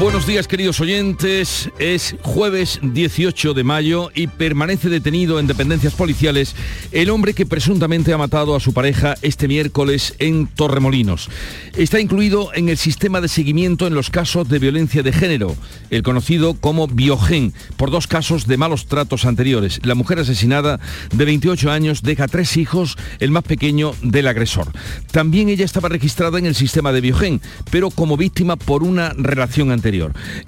Buenos días queridos oyentes, es jueves 18 de mayo y permanece detenido en dependencias policiales el hombre que presuntamente ha matado a su pareja este miércoles en Torremolinos. Está incluido en el sistema de seguimiento en los casos de violencia de género, el conocido como Biogen, por dos casos de malos tratos anteriores. La mujer asesinada de 28 años deja tres hijos, el más pequeño del agresor. También ella estaba registrada en el sistema de Biogen, pero como víctima por una relación anterior.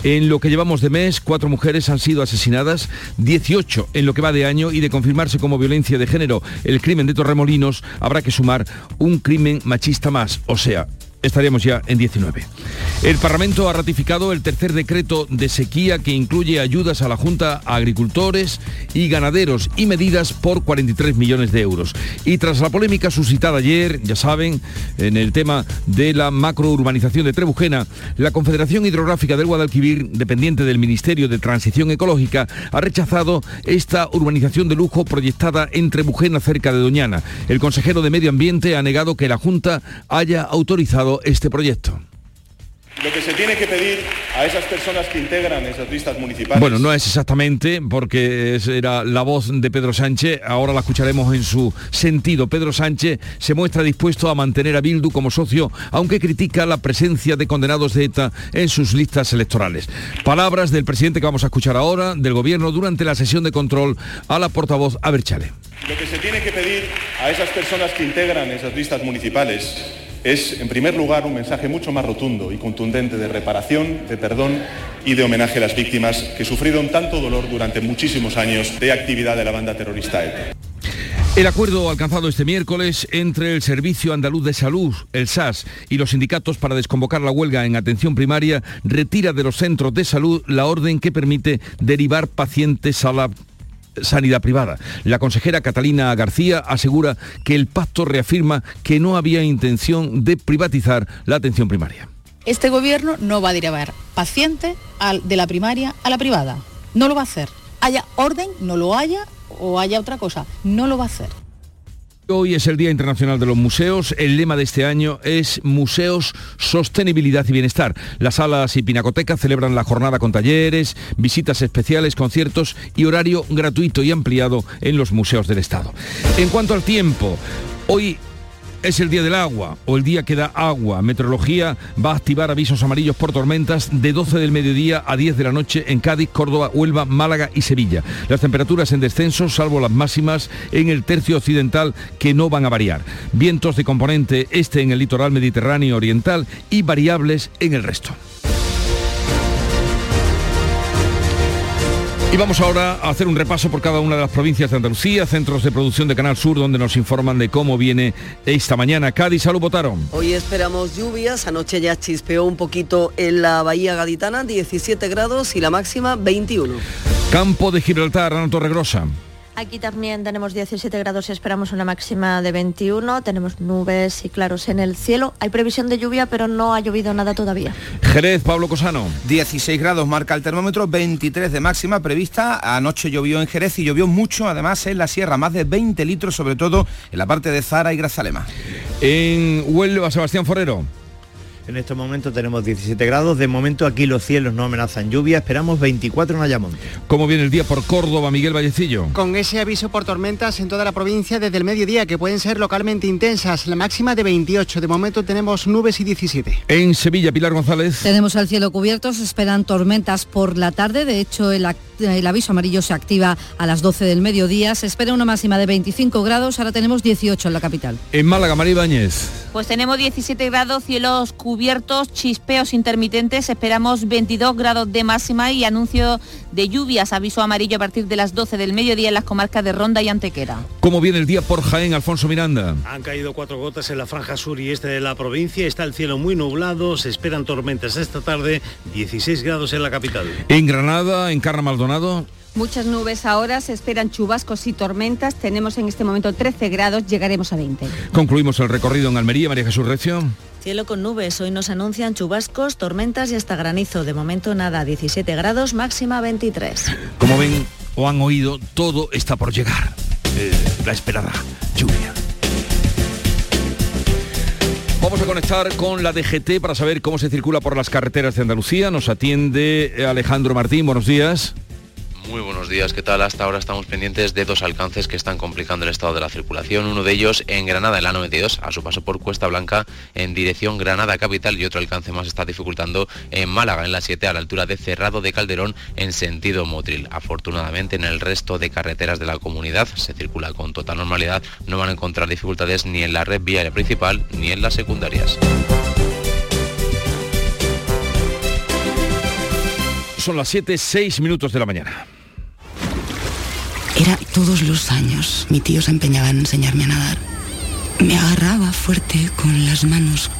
En lo que llevamos de mes, cuatro mujeres han sido asesinadas, 18 en lo que va de año y de confirmarse como violencia de género el crimen de Torremolinos, habrá que sumar un crimen machista más, o sea, estaríamos ya en 19. El Parlamento ha ratificado el tercer decreto de sequía que incluye ayudas a la Junta a agricultores y ganaderos y medidas por 43 millones de euros. Y tras la polémica suscitada ayer, ya saben, en el tema de la macrourbanización de Trebujena, la Confederación Hidrográfica del Guadalquivir, dependiente del Ministerio de Transición Ecológica, ha rechazado esta urbanización de lujo proyectada en Trebujena cerca de Doñana. El consejero de Medio Ambiente ha negado que la Junta haya autorizado este proyecto. Lo que se tiene que pedir a esas personas que integran esas listas municipales... Bueno, no es exactamente, porque era la voz de Pedro Sánchez, ahora la escucharemos en su sentido. Pedro Sánchez se muestra dispuesto a mantener a Bildu como socio, aunque critica la presencia de condenados de ETA en sus listas electorales. Palabras del presidente que vamos a escuchar ahora, del gobierno, durante la sesión de control a la portavoz Aberchale. Lo que se tiene que pedir a esas personas que integran esas listas municipales es, en primer lugar, un mensaje mucho más rotundo y contundente de reparación, de perdón y de homenaje a las víctimas que sufrieron tanto dolor durante muchísimos años de actividad de la banda terrorista ETA. El acuerdo alcanzado este miércoles entre el Servicio Andaluz de Salud, el SAS, y los sindicatos para desconvocar la huelga en atención primaria retira de los centros de salud la orden que permite derivar pacientes a la sanidad privada. La consejera Catalina García asegura que el pacto reafirma que no había intención de privatizar la atención primaria. Este gobierno no va a derivar pacientes de la primaria a la privada. No lo va a hacer. Haya orden, no lo haya o haya otra cosa. No lo va a hacer. Hoy es el Día Internacional de los Museos. El lema de este año es Museos, Sostenibilidad y Bienestar. Las salas y pinacotecas celebran la jornada con talleres, visitas especiales, conciertos y horario gratuito y ampliado en los museos del Estado. En cuanto al tiempo, hoy es el día del agua o el día que da agua. Meteorología va a activar avisos amarillos por tormentas de 12 del mediodía a 10 de la noche en Cádiz, Córdoba, Huelva, Málaga y Sevilla. Las temperaturas en descenso, salvo las máximas en el tercio occidental que no van a variar. Vientos de componente este en el litoral mediterráneo oriental y variables en el resto. Y vamos ahora a hacer un repaso por cada una de las provincias de Andalucía, centros de producción de Canal Sur, donde nos informan de cómo viene esta mañana. Cádiz, salud, votaron. Hoy esperamos lluvias, anoche ya chispeó un poquito en la bahía gaditana, 17 grados y la máxima 21. Campo de Gibraltar, Ana Torregrosa. Aquí también tenemos 17 grados y esperamos una máxima de 21. Tenemos nubes y claros en el cielo. Hay previsión de lluvia, pero no ha llovido nada todavía. Jerez, Pablo Cosano. 16 grados marca el termómetro, 23 de máxima prevista. Anoche llovió en Jerez y llovió mucho, además en la sierra, más de 20 litros, sobre todo en la parte de Zara y Grazalema. En Huelva, Sebastián Forero. En estos momentos tenemos 17 grados. De momento aquí los cielos no amenazan lluvia. Esperamos 24 en Ayamonte. ¿Cómo viene el día por Córdoba, Miguel Vallecillo? Con ese aviso por tormentas en toda la provincia desde el mediodía que pueden ser localmente intensas. La máxima de 28. De momento tenemos nubes y 17. En Sevilla, Pilar González. Tenemos el cielo cubierto. Se esperan tormentas por la tarde. De hecho, el, el aviso amarillo se activa a las 12 del mediodía. Se espera una máxima de 25 grados. Ahora tenemos 18 en la capital. En Málaga, María Ibáñez. Pues tenemos 17 grados, cielos cubiertos, chispeos intermitentes, esperamos 22 grados de máxima y anuncio de lluvias, aviso amarillo a partir de las 12 del mediodía en las comarcas de Ronda y Antequera. ¿Cómo viene el día por Jaén, Alfonso Miranda? Han caído cuatro gotas en la franja sur y este de la provincia, está el cielo muy nublado, se esperan tormentas esta tarde, 16 grados en la capital. En Granada, en Carra Maldonado. Muchas nubes ahora, se esperan chubascos y tormentas. Tenemos en este momento 13 grados, llegaremos a 20. Concluimos el recorrido en Almería, María Jesús Recio. Cielo con nubes, hoy nos anuncian chubascos, tormentas y hasta granizo. De momento nada, 17 grados, máxima 23. Como ven o han oído, todo está por llegar. Eh, la esperada lluvia. Vamos a conectar con la DGT para saber cómo se circula por las carreteras de Andalucía. Nos atiende Alejandro Martín. Buenos días. Muy buenos días, ¿qué tal? Hasta ahora estamos pendientes de dos alcances que están complicando el estado de la circulación. Uno de ellos en Granada, en la 92, a su paso por Cuesta Blanca en dirección Granada Capital y otro alcance más está dificultando en Málaga, en la 7, a la altura de Cerrado de Calderón en sentido Motril. Afortunadamente en el resto de carreteras de la comunidad se circula con total normalidad, no van a encontrar dificultades ni en la red viaria principal ni en las secundarias. Son las 7, 6 minutos de la mañana. Era todos los años. Mi tío se empeñaba en enseñarme a nadar. Me agarraba fuerte con las manos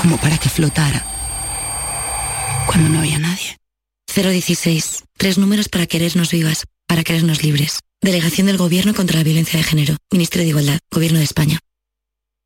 como para que flotara. Cuando no había nadie. 016. Tres números para querernos vivas, para querernos libres. Delegación del Gobierno contra la Violencia de Género. Ministerio de Igualdad. Gobierno de España.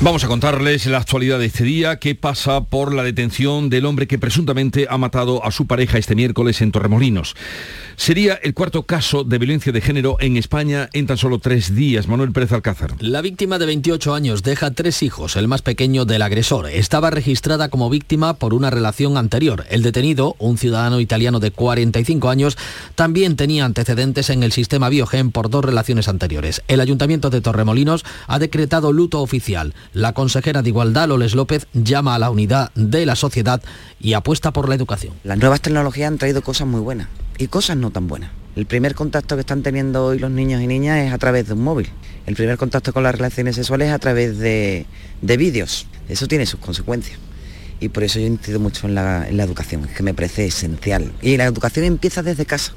Vamos a contarles la actualidad de este día que pasa por la detención del hombre que presuntamente ha matado a su pareja este miércoles en Torremolinos. Sería el cuarto caso de violencia de género en España en tan solo tres días. Manuel Pérez Alcázar. La víctima de 28 años deja tres hijos, el más pequeño del agresor. Estaba registrada como víctima por una relación anterior. El detenido, un ciudadano italiano de 45 años, también tenía antecedentes en el sistema Biogen por dos relaciones anteriores. El Ayuntamiento de Torremolinos ha decretado luto oficial. La consejera de Igualdad, Loles López, llama a la unidad de la sociedad y apuesta por la educación. Las nuevas tecnologías han traído cosas muy buenas y cosas no tan buenas. El primer contacto que están teniendo hoy los niños y niñas es a través de un móvil. El primer contacto con las relaciones sexuales es a través de, de vídeos. Eso tiene sus consecuencias. Y por eso yo incido mucho en la, en la educación, que me parece esencial. Y la educación empieza desde casa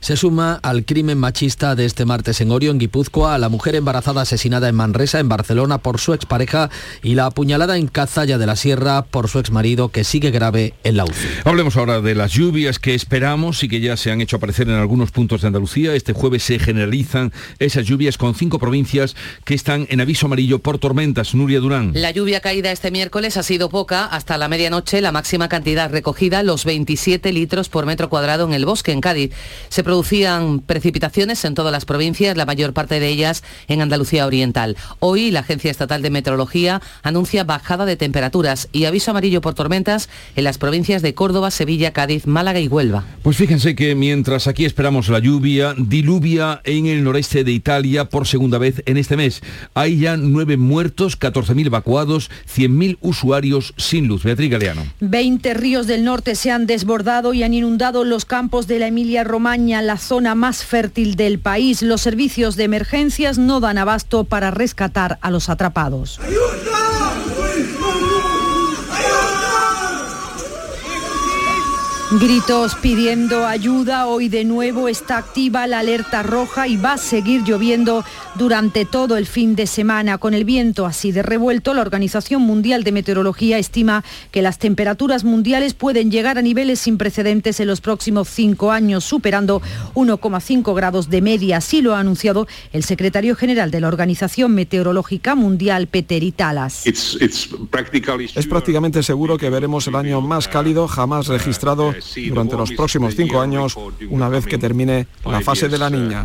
se suma al crimen machista de este martes en Orio, en Guipúzcoa, a la mujer embarazada asesinada en Manresa, en Barcelona, por su expareja y la apuñalada en Cazalla de la Sierra por su exmarido, que sigue grave en la UCI. Hablemos ahora de las lluvias que esperamos y que ya se han hecho aparecer en algunos puntos de Andalucía. Este jueves se generalizan esas lluvias con cinco provincias que están en aviso amarillo por tormentas. Nuria Durán. La lluvia caída este miércoles ha sido poca. Hasta la medianoche, la máxima cantidad recogida, los 27 litros por metro cuadrado en el bosque, en Cádiz. Se producían precipitaciones en todas las provincias, la mayor parte de ellas en Andalucía Oriental. Hoy la Agencia Estatal de Meteorología anuncia bajada de temperaturas y aviso amarillo por tormentas en las provincias de Córdoba, Sevilla, Cádiz, Málaga y Huelva. Pues fíjense que mientras aquí esperamos la lluvia, diluvia en el noreste de Italia por segunda vez en este mes. Hay ya nueve muertos, 14.000 evacuados, 100.000 usuarios sin luz. Beatriz Galeano. 20 ríos del norte se han desbordado y han inundado los campos de la La zona más fértil del país. Los servicios de emergencias no dan abasto para rescatar a los atrapados. Gritos pidiendo ayuda. Hoy de nuevo está activa la alerta roja y va a seguir lloviendo durante todo el fin de semana. Con el viento así de revuelto, la Organización Mundial de Meteorología estima que las temperaturas mundiales pueden llegar a niveles sin precedentes en los próximos cinco años, superando 1,5 grados de media. Así lo ha anunciado el secretario general de la Organización Meteorológica Mundial, Peter Italas. Es prácticamente seguro que veremos el año más cálido jamás registrado durante los próximos cinco años, una vez que termine la fase de la niña.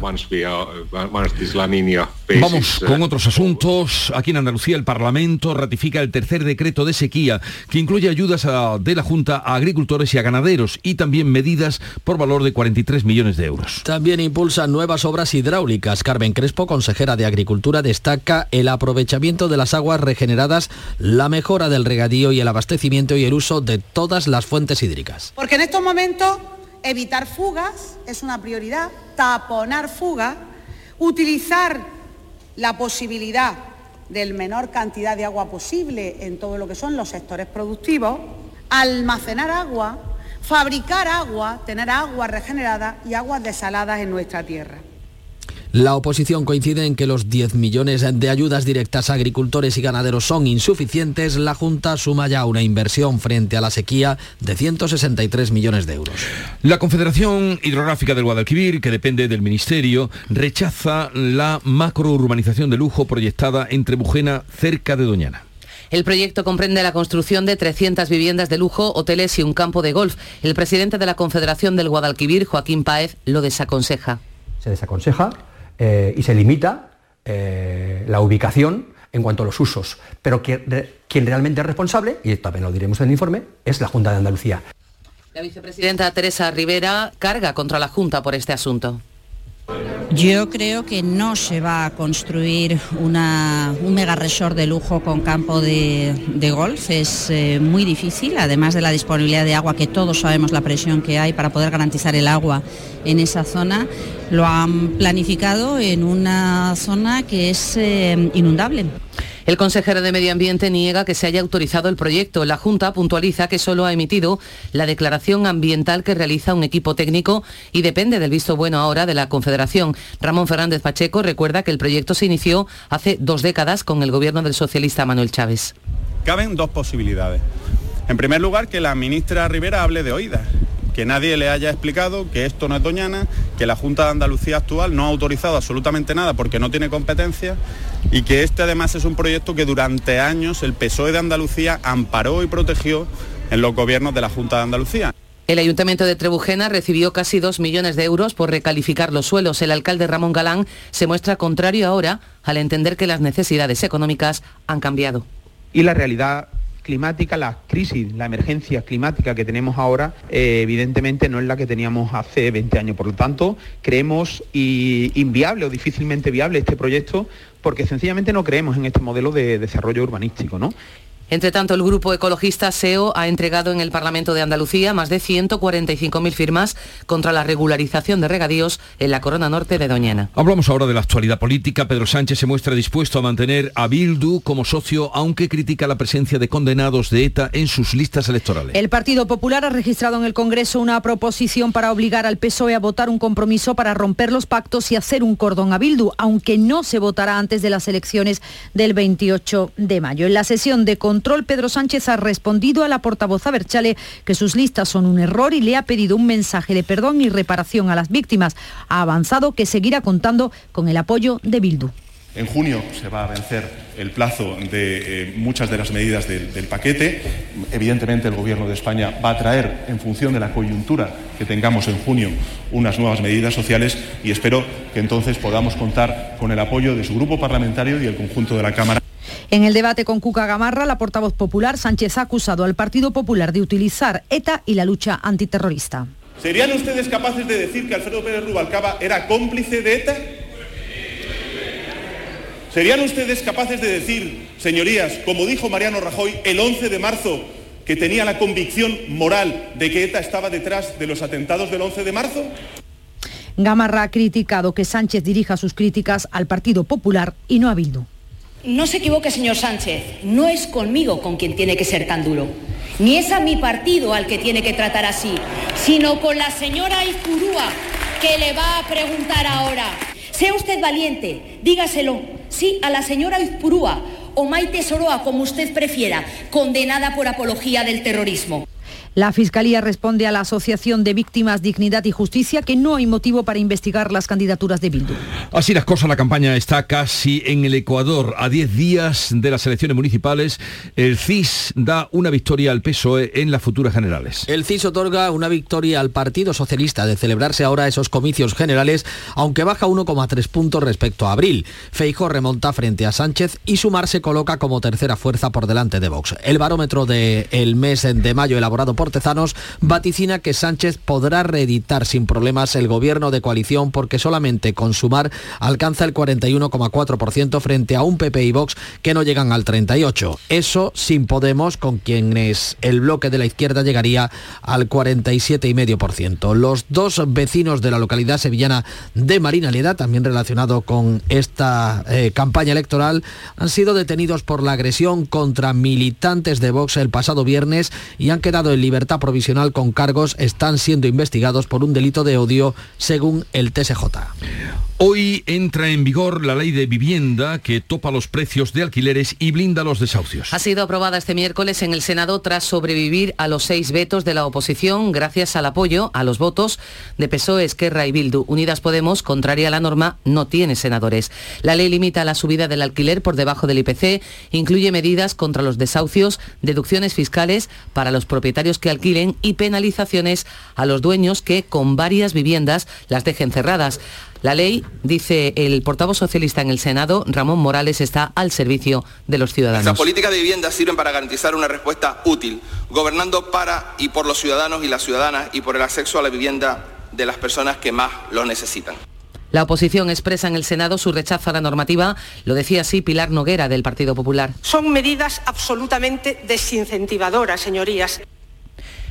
Vamos con otros asuntos. Aquí en Andalucía el Parlamento ratifica el tercer decreto de sequía que incluye ayudas a, de la Junta a agricultores y a ganaderos y también medidas por valor de 43 millones de euros. También impulsa nuevas obras hidráulicas. Carmen Crespo, consejera de Agricultura, destaca el aprovechamiento de las aguas regeneradas, la mejora del regadío y el abastecimiento y el uso de todas las fuentes hídricas. Porque en estos momentos Evitar fugas es una prioridad, taponar fugas, utilizar la posibilidad del menor cantidad de agua posible en todo lo que son los sectores productivos, almacenar agua, fabricar agua, tener agua regenerada y aguas desaladas en nuestra tierra. La oposición coincide en que los 10 millones de ayudas directas a agricultores y ganaderos son insuficientes. La Junta suma ya una inversión frente a la sequía de 163 millones de euros. La Confederación Hidrográfica del Guadalquivir, que depende del Ministerio, rechaza la macrourbanización de lujo proyectada entre Bujena cerca de Doñana. El proyecto comprende la construcción de 300 viviendas de lujo, hoteles y un campo de golf. El presidente de la Confederación del Guadalquivir, Joaquín Páez, lo desaconseja. Se desaconseja eh, y se limita eh, la ubicación en cuanto a los usos. Pero quien, quien realmente es responsable, y también lo diremos en el informe, es la Junta de Andalucía. La vicepresidenta Teresa Rivera carga contra la Junta por este asunto. Yo creo que no se va a construir una, un mega resort de lujo con campo de, de golf. Es eh, muy difícil, además de la disponibilidad de agua, que todos sabemos la presión que hay para poder garantizar el agua en esa zona. Lo han planificado en una zona que es eh, inundable. El consejero de Medio Ambiente niega que se haya autorizado el proyecto. La Junta puntualiza que solo ha emitido la declaración ambiental que realiza un equipo técnico y depende del visto bueno ahora de la Confederación. Ramón Fernández Pacheco recuerda que el proyecto se inició hace dos décadas con el gobierno del socialista Manuel Chávez. Caben dos posibilidades. En primer lugar, que la ministra Rivera hable de oídas que nadie le haya explicado que esto no es Doñana, que la Junta de Andalucía actual no ha autorizado absolutamente nada porque no tiene competencia y que este además es un proyecto que durante años el PSOE de Andalucía amparó y protegió en los gobiernos de la Junta de Andalucía. El Ayuntamiento de Trebujena recibió casi dos millones de euros por recalificar los suelos. El alcalde Ramón Galán se muestra contrario ahora al entender que las necesidades económicas han cambiado. Y la realidad climática, la crisis, la emergencia climática que tenemos ahora, eh, evidentemente no es la que teníamos hace 20 años. Por lo tanto, creemos inviable o difícilmente viable este proyecto porque sencillamente no creemos en este modelo de desarrollo urbanístico. ¿no? Entre tanto, el grupo ecologista SEO ha entregado en el Parlamento de Andalucía más de 145.000 firmas contra la regularización de regadíos en la corona norte de Doñana. Hablamos ahora de la actualidad política. Pedro Sánchez se muestra dispuesto a mantener a Bildu como socio, aunque critica la presencia de condenados de ETA en sus listas electorales. El Partido Popular ha registrado en el Congreso una proposición para obligar al PSOE a votar un compromiso para romper los pactos y hacer un cordón a Bildu, aunque no se votará antes de las elecciones del 28 de mayo. En la sesión de control, Pedro Sánchez ha respondido a la portavoz Aberchale que sus listas son un error y le ha pedido un mensaje de perdón y reparación a las víctimas. Ha avanzado que seguirá contando con el apoyo de Bildu. En junio se va a vencer el plazo de eh, muchas de las medidas del, del, paquete. Evidentemente el Gobierno de España va a traer, en función de la coyuntura que tengamos en junio, unas nuevas medidas sociales y espero que entonces podamos contar con el apoyo de su grupo parlamentario y el conjunto de la Cámara. En el debate con Cuca Gamarra, la portavoz popular, Sánchez ha acusado al Partido Popular de utilizar ETA y la lucha antiterrorista. ¿Serían ustedes capaces de decir que Alfredo Pérez Rubalcaba era cómplice de ETA? ¿Serían ustedes capaces de decir, señorías, como dijo Mariano Rajoy el 11 de marzo, que tenía la convicción moral de que ETA estaba detrás de los atentados del 11 de marzo? Gamarra ha criticado que Sánchez dirija sus críticas al Partido Popular y no a Bildu. No se equivoque, señor Sánchez, no es conmigo con quien tiene que ser tan duro, ni es a mi partido al que tiene que tratar así, sino con la señora Izurúa, que le va a preguntar ahora. Sea usted valiente, dígaselo, sí, a la señora Izpurúa o Maite Soroa, como usted prefiera, condenada por apología del terrorismo. La Fiscalía responde a la Asociación de Víctimas Dignidad y Justicia que no hay motivo para investigar las candidaturas de Bildu. Así las cosas, la campaña está casi en el Ecuador. A 10 días de las elecciones municipales, el CIS da una victoria al PSOE en las futuras generales. El CIS otorga una victoria al Partido Socialista de celebrarse ahora esos comicios generales, aunque baja 1,3 puntos respecto a abril. Feijo remonta frente a Sánchez y Sumar se coloca como tercera fuerza por delante de Vox. El barómetro del mes de mayo elaborado por Vaticina que Sánchez podrá reeditar sin problemas el gobierno de coalición porque solamente con sumar alcanza el 41,4% frente a un PP y Vox que no llegan al 38%. Eso sin Podemos, con quienes el bloque de la izquierda llegaría al 47,5%. Los dos vecinos de la localidad sevillana de Marina Leda, también relacionado con esta eh, campaña electoral, han sido detenidos por la agresión contra militantes de Vox el pasado viernes y han quedado en libertad provisional con cargos, están siendo investigados por un delito de odio según el TSJ. Hoy entra en vigor la ley de vivienda que topa los precios de alquileres y blinda los desahucios. Ha sido aprobada este miércoles en el Senado tras sobrevivir a los seis vetos de la oposición gracias al apoyo a los votos de PSOE, Esquerra y Bildu. Unidas Podemos, contraria a la norma, no tiene senadores. La ley limita la subida del alquiler por debajo del IPC, incluye medidas contra los desahucios, deducciones fiscales para los propietarios que alquilen y penalizaciones a los dueños que con varias viviendas las dejen cerradas. La ley, dice el portavoz socialista en el Senado, Ramón Morales, está al servicio de los ciudadanos. Las políticas de vivienda sirven para garantizar una respuesta útil, gobernando para y por los ciudadanos y las ciudadanas y por el acceso a la vivienda de las personas que más lo necesitan. La oposición expresa en el Senado su rechazo a la normativa, lo decía así Pilar Noguera del Partido Popular. Son medidas absolutamente desincentivadoras, señorías.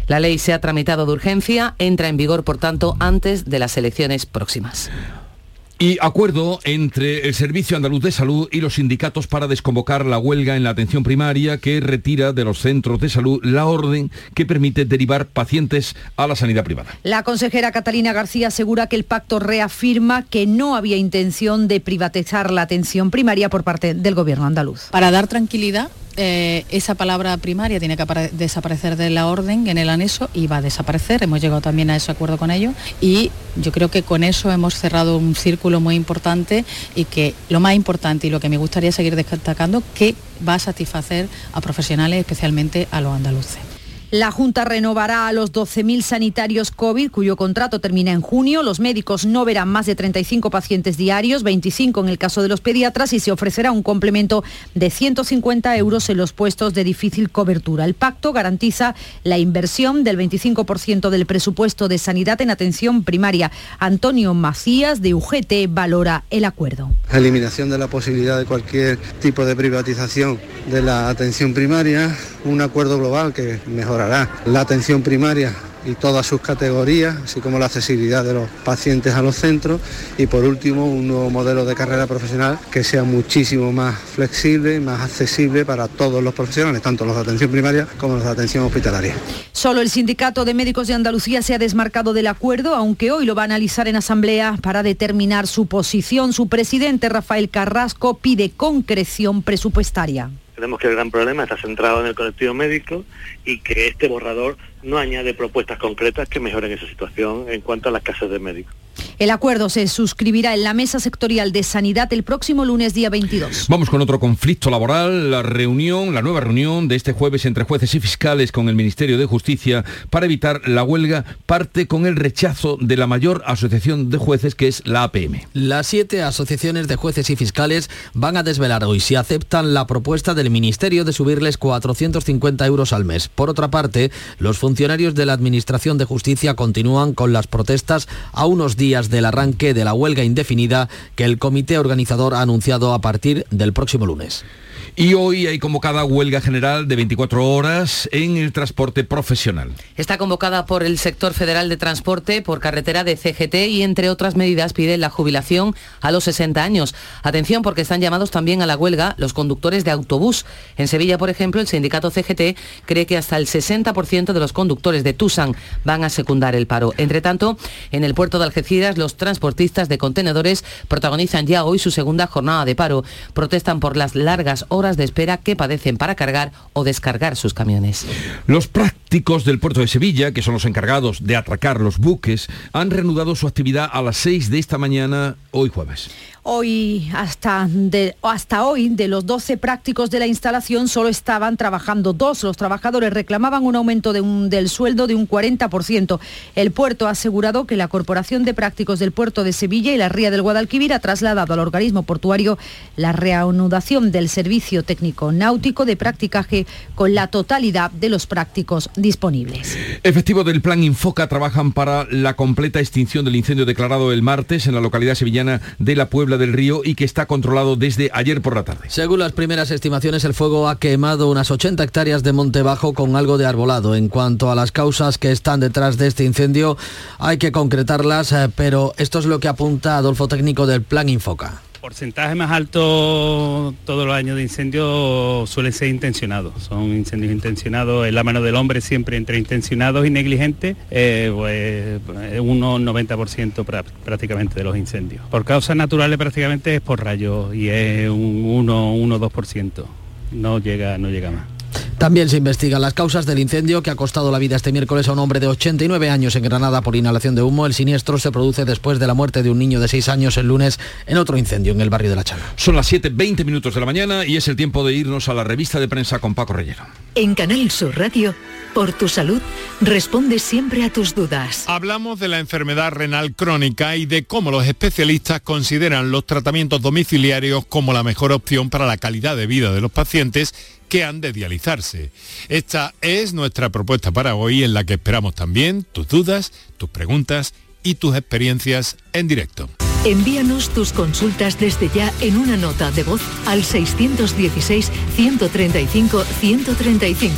La ley se ha tramitado de urgencia, entra en vigor, por tanto, antes de las elecciones próximas. Y acuerdo entre el Servicio Andaluz de Salud y los sindicatos para desconvocar la huelga en la atención primaria que retira de los centros de salud la orden que permite derivar pacientes a la sanidad privada. La consejera Catalina García asegura que el pacto reafirma que no había intención de privatizar la atención primaria por parte del gobierno andaluz. Para dar tranquilidad eh, esa palabra primaria tiene que desaparecer de la orden en el anexo y va a desaparecer. Hemos llegado también a ese acuerdo con ellos y yo creo que con eso hemos cerrado un círculo muy importante y que lo más importante y lo que me gustaría seguir destacando, que va a satisfacer a profesionales, especialmente a los andaluces. La Junta renovará a los 12.000 sanitarios COVID, cuyo contrato termina en junio. Los médicos no verán más de 35 pacientes diarios, 25 en el caso de los pediatras, y se ofrecerá un complemento de 150 euros en los puestos de difícil cobertura. El pacto garantiza la inversión del 25% del presupuesto de sanidad en atención primaria. Antonio Macías, de UGT, valora el acuerdo. Eliminación de la posibilidad de cualquier tipo de privatización de la atención primaria, un acuerdo global que mejora la atención primaria y todas sus categorías, así como la accesibilidad de los pacientes a los centros y por último un nuevo modelo de carrera profesional que sea muchísimo más flexible, más accesible para todos los profesionales, tanto los de atención primaria como los de atención hospitalaria. Solo el Sindicato de Médicos de Andalucía se ha desmarcado del acuerdo, aunque hoy lo va a analizar en asamblea para determinar su posición. Su presidente Rafael Carrasco pide concreción presupuestaria. Creemos que el gran problema está centrado en el colectivo médico y que este borrador no añade propuestas concretas que mejoren esa situación en cuanto a las casas de médicos. El acuerdo se suscribirá en la Mesa Sectorial de Sanidad el próximo lunes día 22. Vamos con otro conflicto laboral, la reunión, la nueva reunión de este jueves entre jueces y fiscales con el Ministerio de Justicia para evitar la huelga parte con el rechazo de la mayor asociación de jueces que es la APM. Las siete asociaciones de jueces y fiscales van a desvelar hoy si aceptan la propuesta del Ministerio de subirles 450 euros al mes. Por otra parte, los funcionarios de la Administración de Justicia continúan con las protestas a unos días del arranque de la huelga indefinida que el comité organizador ha anunciado a partir del próximo lunes. Y hoy hay convocada huelga general de 24 horas en el transporte profesional. Está convocada por el sector federal de transporte por carretera de CGT y entre otras medidas pide la jubilación a los 60 años. Atención porque están llamados también a la huelga los conductores de autobús. En Sevilla, por ejemplo, el sindicato CGT cree que hasta el 60% de los conductores de Tusan van a secundar el paro. Entre tanto, en el puerto de Algeciras, los transportistas de contenedores protagonizan ya hoy su segunda jornada de paro. Protestan por las largas horas de espera que padecen para cargar o descargar sus camiones. Los prácticos del puerto de Sevilla, que son los encargados de atracar los buques, han reanudado su actividad a las 6 de esta mañana hoy jueves. Hoy, hasta, hasta hoy, de los 12 prácticos de la instalación, solo estaban trabajando dos. Los trabajadores reclamaban un aumento de un, del sueldo de un 40%. El puerto ha asegurado que la Corporación de Prácticos del Puerto de Sevilla y la Ría del Guadalquivir ha trasladado al organismo portuario la reanudación del servicio técnico náutico de practicaje con la totalidad de los prácticos disponibles. Efectivo del Plan Infoca trabajan para la completa extinción del incendio declarado el martes en la localidad sevillana de La Puebla del Río y que está controlado desde ayer por la tarde. Según las primeras estimaciones, el fuego ha quemado unas 80 hectáreas de monte bajo con algo de arbolado. En cuanto a las causas que están detrás de este incendio, hay que concretarlas, eh, pero esto es lo que apunta Adolfo Técnico del Plan Infoca porcentaje más alto todos los años de incendios suelen ser intencionados. Son incendios intencionados en la mano del hombre siempre entre intencionados y negligentes, eh, pues un 90% prácticamente de los incendios. Por causas naturales prácticamente es por rayos y es un 1-2%. No llega, no llega más. También se investigan las causas del incendio que ha costado la vida este miércoles a un hombre de 89 años en Granada por inhalación de humo. El siniestro se produce después de la muerte de un niño de 6 años el lunes en otro incendio en el barrio de La Chana. Son las 7.20 minutos de la mañana y es el tiempo de irnos a la revista de prensa con Paco Rellero. En Canal Sur Radio, por tu salud, responde siempre a tus dudas. Hablamos de la enfermedad renal crónica y de cómo los especialistas consideran los tratamientos domiciliarios como la mejor opción para la calidad de vida de los pacientes que han de dializarse. Esta es nuestra propuesta para hoy en la que esperamos también tus dudas, tus preguntas y tus experiencias en directo. Envíanos tus consultas desde ya en una nota de voz al 616-135-135.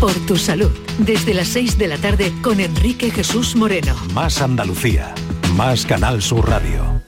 Por tu salud, desde las 6 de la tarde con Enrique Jesús Moreno. Más Andalucía, más Canal Sur Radio.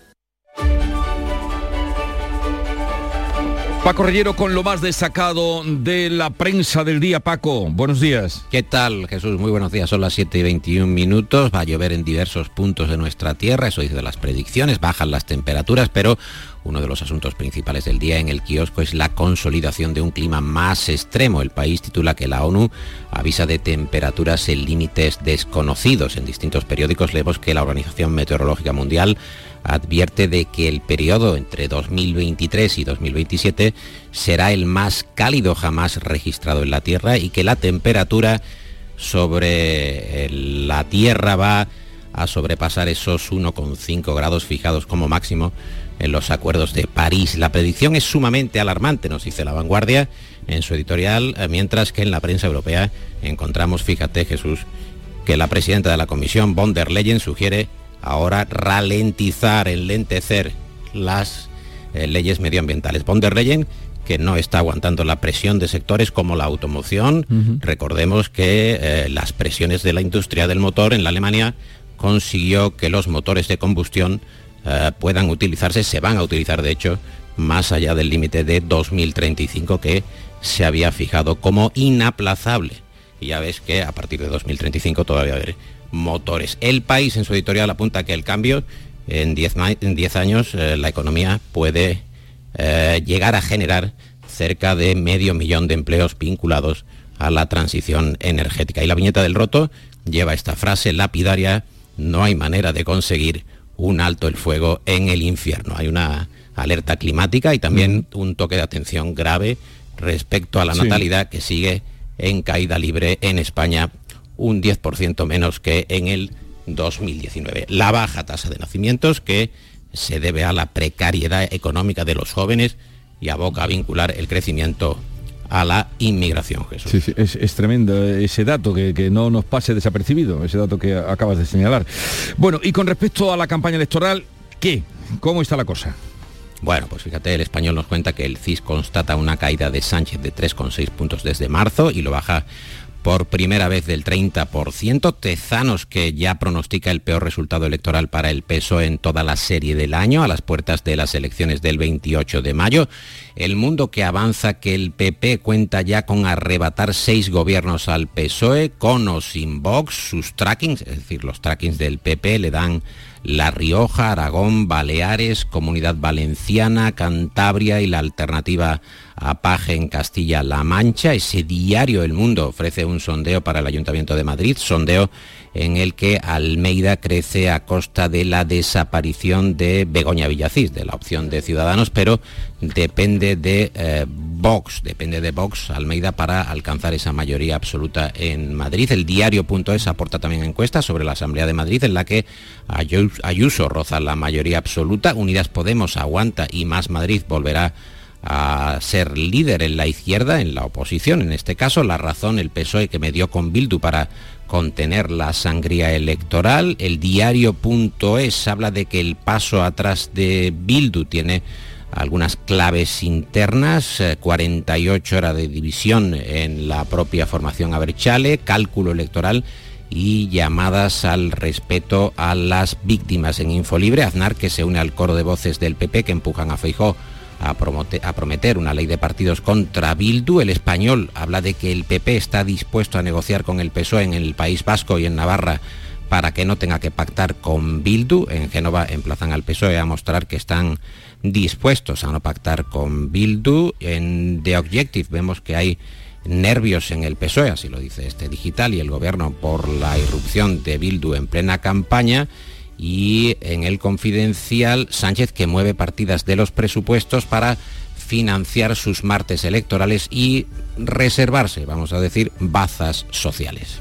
Paco Rellero con lo más destacado de la prensa del día. Paco, buenos días. ¿Qué tal, Jesús? Muy buenos días. Son las 7 y 21 minutos. Va a llover en diversos puntos de nuestra tierra. Eso dice las predicciones. Bajan las temperaturas, pero uno de los asuntos principales del día en el kiosco es la consolidación de un clima más extremo. El país titula que la ONU avisa de temperaturas en límites desconocidos. En distintos periódicos leemos que la Organización Meteorológica Mundial advierte de que el periodo entre 2023 y 2027 será el más cálido jamás registrado en la Tierra y que la temperatura sobre la Tierra va a sobrepasar esos 1,5 grados fijados como máximo en los acuerdos de París. La predicción es sumamente alarmante, nos dice la vanguardia en su editorial, eh, mientras que en la prensa europea encontramos, fíjate Jesús, que la presidenta de la Comisión, von der Leyen, sugiere ahora ralentizar, enlentecer las eh, leyes medioambientales. Von der Leyen que no está aguantando la presión de sectores como la automoción. Recordemos que eh, las presiones de la industria del motor en la Alemania consiguió que los motores de combustión eh, puedan utilizarse, se van a utilizar de hecho, más allá del límite de 2035 que se había fijado como inaplazable. Y ya ves que a partir de 2035 todavía haber motores. El país en su editorial apunta que el cambio en 10 años eh, la economía puede eh, llegar a generar cerca de medio millón de empleos vinculados a la transición energética. Y la viñeta del roto lleva esta frase lapidaria, no hay manera de conseguir un alto el fuego en el infierno. Hay una alerta climática y también un toque de atención grave respecto a la natalidad que sigue en caída libre en España un 10% menos que en el 2019. La baja tasa de nacimientos que se debe a la precariedad económica de los jóvenes y aboca a vincular el crecimiento a la inmigración, Jesús. es, tremendo ese dato, que, que, no nos pase desapercibido, ese dato que acabas de señalar. Bueno, y con respecto a la campaña electoral, ¿qué? ¿Cómo está la cosa? Bueno, pues fíjate, el español nos cuenta que el CIS constata una caída de Sánchez de 3,6 puntos desde marzo y lo baja por primera vez del 30%. Tezanos que ya pronostica el peor resultado electoral para el PSOE en toda la serie del año, a las puertas de las elecciones del 28 de mayo. El mundo que avanza que el PP cuenta ya con arrebatar seis gobiernos al PSOE, con o sin Vox, sus trackings, es decir, los trackings del PP le dan La Rioja, Aragón, Baleares, Comunidad Valenciana, Cantabria y la alternativa a Paje en Castilla-La Mancha. Ese diario El Mundo ofrece un sondeo para el Ayuntamiento de Madrid, sondeo en el que Almeida crece a costa de la desaparición de Begoña Villacís, de la opción de Ciudadanos, pero depende de eh, Vox, depende de Vox Almeida para alcanzar esa mayoría absoluta en Madrid. El diario.es aporta también encuestas sobre la Asamblea de Madrid en la que Ayuso roza la mayoría absoluta, Unidas Podemos aguanta y Más Madrid volverá a ser líder en la izquierda, en la oposición, en este caso, la razón el PSOE que me dio con Bildu para contener la sangría electoral. El diario.es habla de que el paso atrás de Bildu tiene algunas claves internas, 48 eh, horas de división en la propia formación Aberchale, cálculo electoral y llamadas al respeto a las víctimas en Infolibre. Aznar, que se une al coro de voces del PP que empujan a Feijó a, prometer una ley de partidos contra Bildu. El español habla de que el PP está dispuesto a negociar con el PSOE en el País Vasco y en Navarra para que no tenga que pactar con Bildu. En Génova emplazan al PSOE a mostrar que están dispuestos a no pactar con Bildu. En The Objective vemos que hay nervios en el PSOE, así lo dice este digital, y el gobierno por la irrupción de Bildu en plena campaña y en el confidencial Sánchez que mueve partidas de los presupuestos para financiar sus martes electorales y reservarse, vamos a decir, bazas sociales.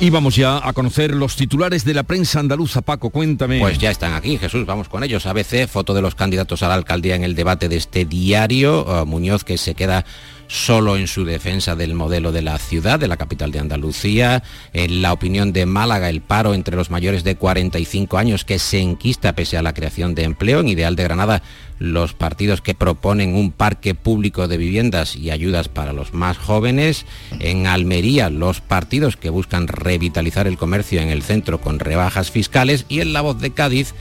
Y vamos ya a conocer los titulares de la prensa andaluza. Paco, cuéntame. Pues ya están aquí, Jesús, vamos con ellos. ABC, foto de los candidatos a la alcaldía en el debate de este diario. Uh, Muñoz que se queda solo en su defensa del modelo de la ciudad, de la capital de Andalucía. En la opinión de Málaga, el paro entre los mayores de 45 años que se enquista pese a la creación de empleo. En Ideal de Granada, los partidos que proponen un parque público de viviendas y ayudas para los más jóvenes. En Almería, los partidos que buscan revitalizar el comercio en el centro con rebajas fiscales. Y en La Voz de Cádiz,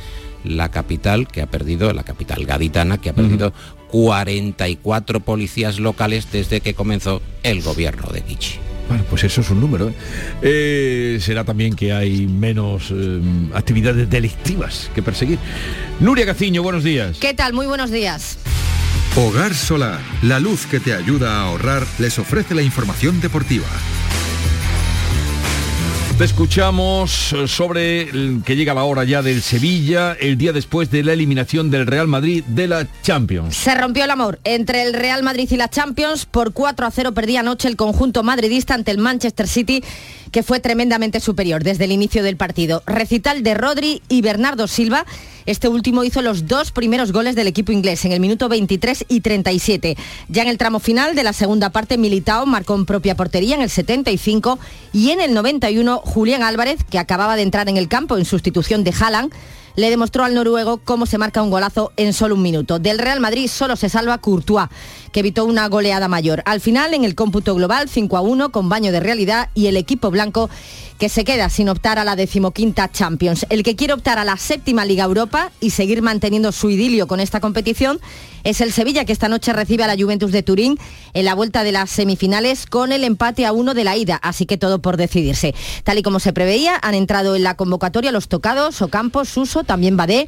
la capital que ha perdido, la capital gaditana, que ha perdido 44 policías locales desde que comenzó el gobierno de Kichi. Bueno, pues eso es un número. ¿eh? Eh, será también que hay menos eh, actividades delictivas que perseguir. Nuria Gaciño, buenos días. ¿Qué tal? Muy buenos días. Hogar Solar, la luz que te ayuda a ahorrar, les ofrece la información deportiva. Te escuchamos eh, sobre que llega la hora ya del Sevilla, el día después de la eliminación del Real Madrid de la Champions. Se rompió el amor entre el Real Madrid y la Champions. Por 4 a 0 perdía anoche el conjunto madridista ante el Manchester City que fue tremendamente superior desde el inicio del partido. Recital de Rodri y Bernardo Silva. Este último hizo los dos primeros goles del equipo inglés en el minuto 23 y 37. Ya en el tramo final de la segunda parte, Militao marcó en propia portería en el 75 y en el 91 Julián Álvarez, que acababa de entrar en el campo en sustitución de Haaland, le demostró al noruego cómo se marca un golazo en solo un minuto. Del Real Madrid solo se salva Courtois, que evitó una goleada mayor. Al final, en el cómputo global, 5 a 1, con baño de realidad y el equipo blanco que se queda sin optar a la decimoquinta Champions. El que quiere optar a la séptima Liga Europa y seguir manteniendo su idilio con esta competición es el Sevilla, que esta noche recibe a la Juventus de Turín en la vuelta de las semifinales con el empate a uno de la ida, así que todo por decidirse. Tal y como se preveía, han entrado en la convocatoria los tocados, Ocampo, Suso, también Badé,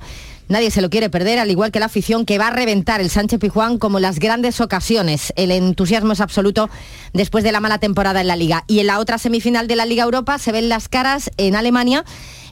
Nadie se lo quiere perder, al igual que la afición que va a reventar el Sánchez Pijuán como las grandes ocasiones. El entusiasmo es absoluto después de la mala temporada en la Liga. Y en la otra semifinal de la Liga Europa se ven las caras en Alemania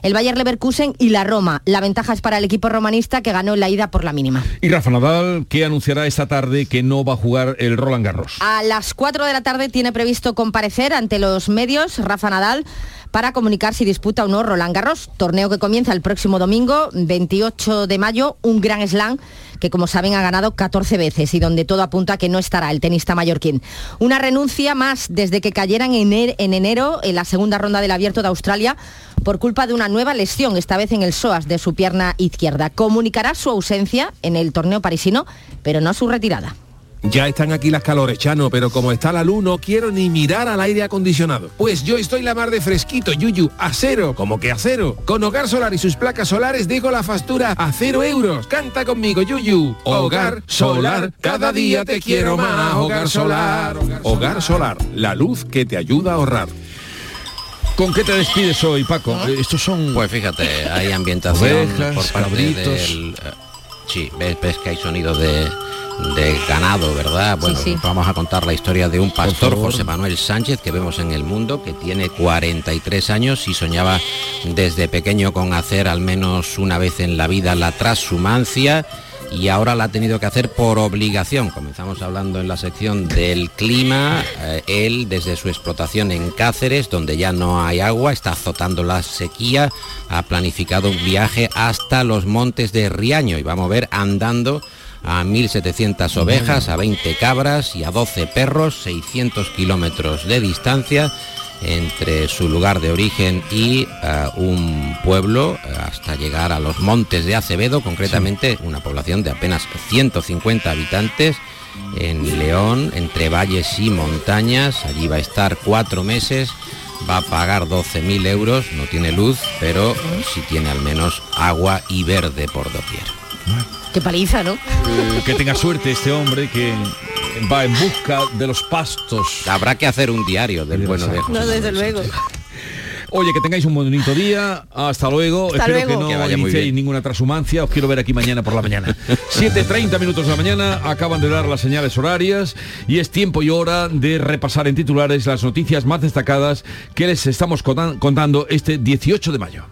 el Bayer Leverkusen y la Roma. La ventaja es para el equipo romanista que ganó la ida por la mínima. Y Rafa Nadal, que anunciará esta tarde que no va a jugar el Roland Garros. A las 4 de la tarde tiene previsto comparecer ante los medios Rafa Nadal para comunicar si disputa o no Roland Garros, torneo que comienza el próximo domingo, 28 de mayo, un gran slam que como saben ha ganado 14 veces y donde todo apunta a que no estará el tenista mallorquín. Una renuncia más desde que cayeran en enero en la segunda ronda del abierto de Australia por culpa de una nueva lesión, esta vez en el psoas de su pierna izquierda. Comunicará su ausencia en el torneo parisino, pero no su retirada. Ya están aquí las calores, Chano, pero como está la luz no quiero ni mirar al aire acondicionado. Pues yo estoy la mar de fresquito, Yuyu, a cero, como que a cero. Con Hogar Solar y sus placas solares dejo la factura a cero euros. Canta conmigo, Yuyu. Hogar Solar, cada día te quiero más. Hogar Solar. Hogar Solar, la luz que te ayuda a ahorrar. ¿Con qué te despides hoy, Paco? Eh, Estos son... Pues fíjate, hay ambientación Ovejas, por parte cabritos. del... eh, Sí, ves, ves que hay sonido de, de ganado, ¿verdad? Bueno, sí. vamos a contar la historia de un pastor. José Manuel Sánchez, que vemos en el mundo, que tiene 43 años y soñaba desde pequeño con hacer al menos una vez en la vida la transhumancia y ahora la ha tenido que hacer por obligación. Comenzamos hablando en la sección del clima. Eh, él, desde su explotación en Cáceres, donde ya no hay agua, está azotando la sequía, ha planificado un viaje hasta los montes de Riaño y va a mover andando a 1.700 ovejas, a 20 cabras y a 12 perros, 600 kilómetros de distancia entre su lugar de origen y eh, un pueblo eh, hasta llegar a los montes de Acevedo, concretamente una población de apenas 150 habitantes en León, entre valles y montañas. Allí va a estar cuatro meses, va a pagar 12.000 euros, no tiene luz, pero sí tiene al menos agua y verde por doquier. Qué paliza, ¿no? Eh, que tenga suerte este hombre que va en busca de los pastos. Habrá que hacer un diario del bueno de José No, desde luego. Oye, que tengáis un bonito día. Hasta luego. Hasta Espero luego. que Que no vaya muy iniciéis ninguna transhumancia. Os quiero ver aquí mañana por la mañana. 7.30 minutos de la mañana. Acaban de dar las señales horarias y es tiempo y hora de repasar en titulares las noticias más destacadas que les estamos contan- contando este 18 de mayo.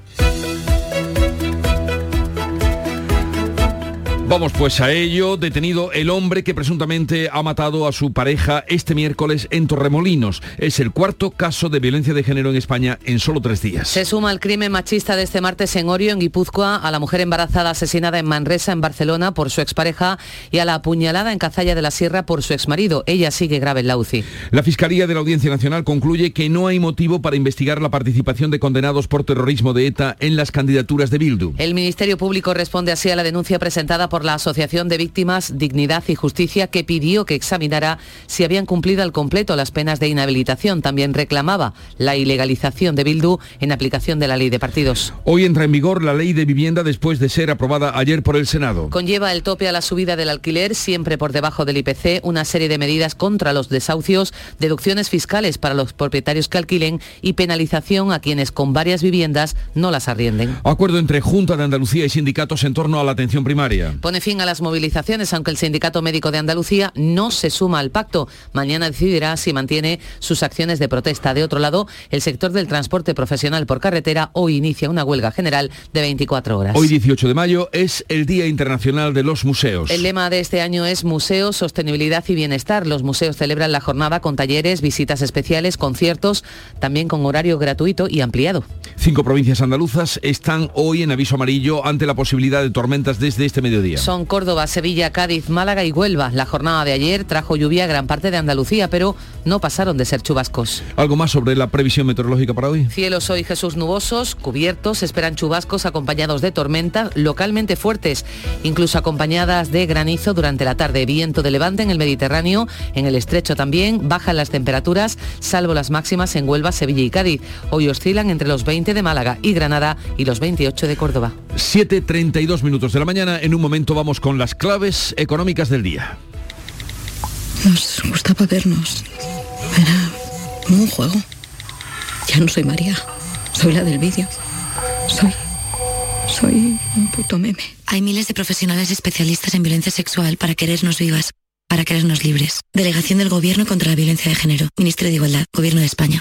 Vamos pues a ello. Detenido el hombre que presuntamente ha matado a su pareja este miércoles en Torremolinos. Es el cuarto caso de violencia de género en España en solo tres días. Se suma al crimen machista de este martes en Orio, en Guipúzcoa, a la mujer embarazada asesinada en Manresa, en Barcelona, por su expareja, y a la apuñalada en Cazalla de la Sierra por su exmarido. Ella sigue grave en la UCI. La Fiscalía de la Audiencia Nacional concluye que no hay motivo para investigar la participación de condenados por terrorismo de ETA en las candidaturas de Bildu. El Ministerio Público responde así a la denuncia presentada por la Asociación de Víctimas Dignidad y Justicia que pidió que examinara si habían cumplido al completo las penas de inhabilitación. También reclamaba la ilegalización de Bildu en aplicación de la ley de partidos. Hoy entra en vigor la ley de vivienda después de ser aprobada ayer por el Senado. Conlleva el tope a la subida del alquiler, siempre por debajo del IPC, una serie de medidas contra los desahucios, deducciones fiscales para los propietarios que alquilen y penalización a quienes con varias viviendas no las arrienden. Acuerdo entre Junta de Andalucía y sindicatos en torno a la atención primaria. Pone fin a las movilizaciones, aunque el Sindicato Médico de Andalucía no se suma al pacto. Mañana decidirá si mantiene sus acciones de protesta. De otro lado, el sector del transporte profesional por carretera hoy inicia una huelga general de 24 horas. Hoy 18 de mayo es el Día Internacional de los Museos. El lema de este año es Museo, Sostenibilidad y Bienestar. Los museos celebran la jornada con talleres, visitas especiales, conciertos, también con horario gratuito y ampliado. Cinco provincias andaluzas están hoy en aviso amarillo ante la posibilidad de tormentas desde este mediodía. Son Córdoba, Sevilla, Cádiz, Málaga y Huelva. La jornada de ayer trajo lluvia a gran parte de Andalucía, pero no pasaron de ser chubascos. ¿Algo más sobre la previsión meteorológica para hoy? Cielos hoy Jesús nubosos, cubiertos, esperan chubascos acompañados de tormentas localmente fuertes, incluso acompañadas de granizo durante la tarde. Viento de levante en el Mediterráneo, en el estrecho también, bajan las temperaturas, salvo las máximas en Huelva, Sevilla y Cádiz. Hoy oscilan entre los 20 de Málaga y Granada y los 28 de Córdoba. 7.32 minutos de la mañana. En un momento vamos con las claves económicas del día. Nos gustaba vernos. Era como un juego. Ya no soy María. Soy la del vídeo. Soy. Soy un puto meme. Hay miles de profesionales especialistas en violencia sexual para querernos vivas, para querernos libres. Delegación del Gobierno contra la Violencia de Género. Ministerio de Igualdad. Gobierno de España.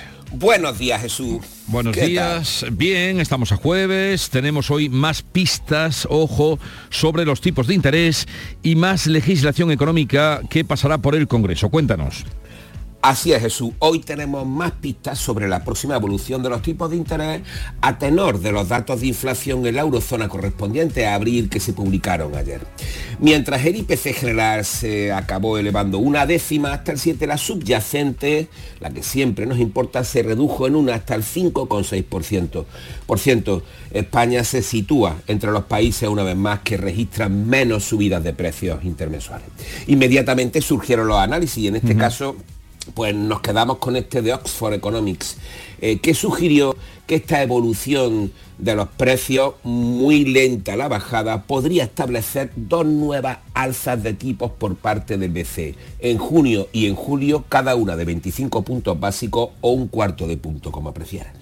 Buenos días, Jesús. Buenos ¿Qué días, bien, estamos a jueves, tenemos hoy más pistas, ojo, sobre los tipos de interés y más legislación económica que pasará por el Congreso. Cuéntanos. Así es, Jesús. Hoy tenemos más pistas sobre la próxima evolución de los tipos de interés a tenor de los datos de inflación en la eurozona correspondiente a abril que se publicaron ayer. Mientras el IPC general se acabó elevando una décima hasta el 7, la subyacente, la que siempre nos importa, se redujo en una hasta el 5,6%. Por ciento, España se sitúa entre los países una vez más que registran menos subidas de precios intermensuales. Inmediatamente surgieron los análisis y en este caso pues nos quedamos con este de Oxford Economics, eh, que sugirió que esta evolución de los precios, muy lenta la bajada, podría establecer dos nuevas alzas de tipos por parte del BCE, en junio y en julio, cada una de 25 puntos básicos o un cuarto de punto, como prefieran.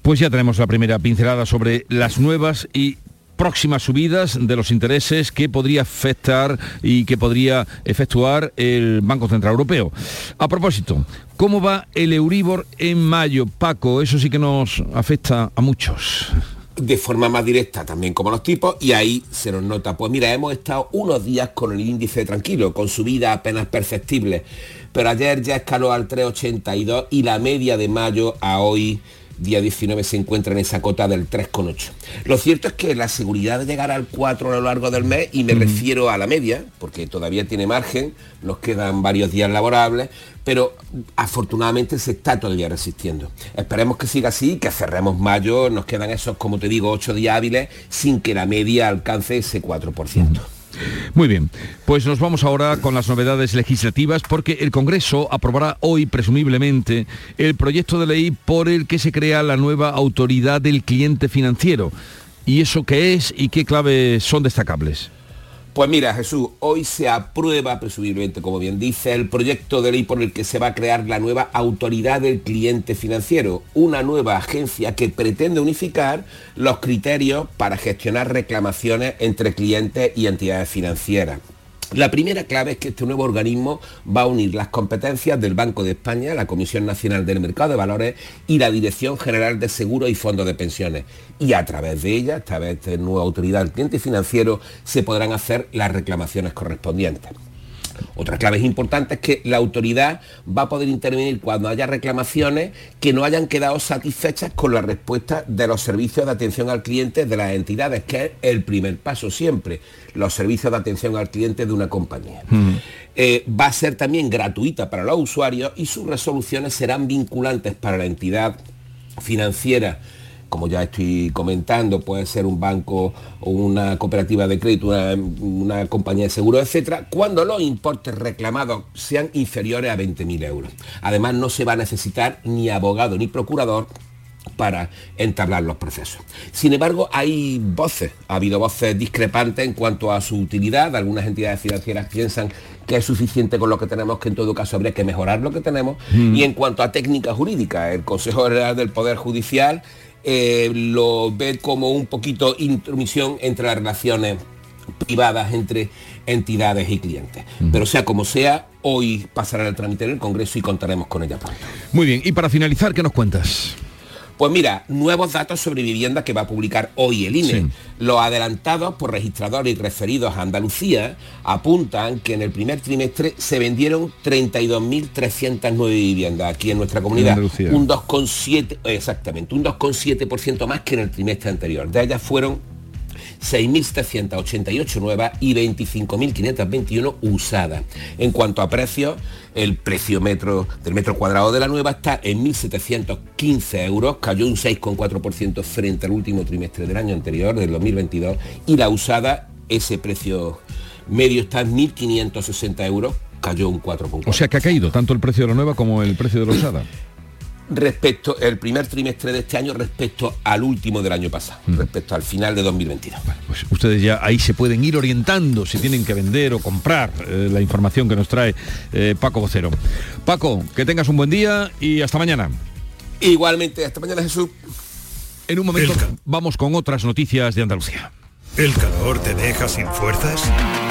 Pues ya tenemos la primera pincelada sobre las nuevas y próximas subidas de los intereses que podría afectar y que podría efectuar el Banco Central Europeo. A propósito, ¿cómo va el Euribor en mayo? Paco, eso sí que nos afecta a muchos de forma más directa también como los tipos y ahí se nos nota. Pues mira, hemos estado unos días con el índice tranquilo, con subida apenas perceptible, pero ayer ya escaló al 3,82 y la media de mayo a hoy día 19 se encuentra en esa cota del 3,8. Lo cierto es que la seguridad de llegar al 4 a lo largo del mes, y me refiero a la media, porque todavía tiene margen, nos quedan varios días laborables, pero afortunadamente se está todavía resistiendo. Esperemos que siga así, que cerremos mayo, nos quedan esos, como te digo, 8 días hábiles sin que la media alcance ese 4%. Muy bien, pues nos vamos ahora con las novedades legislativas porque el Congreso aprobará hoy, presumiblemente, el proyecto de ley por el que se crea la nueva autoridad del cliente financiero. ¿Y eso qué es y qué claves son destacables? Pues mira, Jesús, hoy se aprueba, presumiblemente, como bien dice, el proyecto de ley por el que se va a crear la nueva Autoridad del Cliente Financiero, una nueva agencia que pretende unificar los criterios para gestionar reclamaciones entre clientes y entidades financieras. La primera clave es que este nuevo organismo va a unir las competencias del Banco de España, la Comisión Nacional del Mercado de Valores y la Dirección General de Seguros y Fondos de Pensiones. Y a través de ella, a través de nueva autoridad del cliente financiero, se podrán hacer las reclamaciones correspondientes. Otra clave importante es que la autoridad va a poder intervenir cuando haya reclamaciones que no hayan quedado satisfechas con la respuesta de los servicios de atención al cliente de las entidades, que es el primer paso siempre, los servicios de atención al cliente de una compañía. Eh, va a ser también gratuita para los usuarios y sus resoluciones serán vinculantes para la entidad financiera como ya estoy comentando, puede ser un banco o una cooperativa de crédito, una, compañía de seguro, etcétera, cuando los importes reclamados sean inferiores a 20.000 euros. Además, no se va a necesitar ni abogado ni procurador para entablar los procesos. Sin embargo, hay voces, ha habido voces discrepantes en cuanto a su utilidad. Algunas entidades financieras piensan que es suficiente con lo que tenemos, que en todo caso habría que mejorar lo que tenemos. Mm. Y en cuanto a técnica jurídica, el Consejo General del Poder Judicial eh, lo ve como un poquito intromisión entre las relaciones privadas entre entidades y clientes. Pero sea como sea, hoy pasará el trámite en el Congreso y contaremos con ella pronto. Muy bien, y para finalizar, ¿qué nos cuentas? Pues mira, nuevos datos sobre vivienda que va a publicar hoy el INE. Los adelantados por registradores y referidos a Andalucía apuntan que en el primer trimestre se vendieron 32.309 viviendas aquí en nuestra comunidad. un 2,7, exactamente, un 2,7% más que en el trimestre anterior. De ellas fueron 6.788 nuevas y 25.521 usadas. En cuanto a precios, el precio metro del metro cuadrado de la nueva está en 1.715 euros, cayó un 6,4% frente al último trimestre del año anterior, del 2022, y la usada, ese precio medio está en 1.560 euros, cayó un 4,4%. O sea que ha caído tanto el precio de la nueva como el precio de la usada respecto el primer trimestre de este año respecto al último del año pasado, mm. respecto al final de 2022. pues ustedes ya ahí se pueden ir orientando si tienen que vender o comprar eh, la información que nos trae eh, Paco Vocero. Paco, que tengas un buen día y hasta mañana. Igualmente, hasta mañana Jesús. En un momento vamos con otras noticias de Andalucía. ¿El calor te deja sin fuerzas?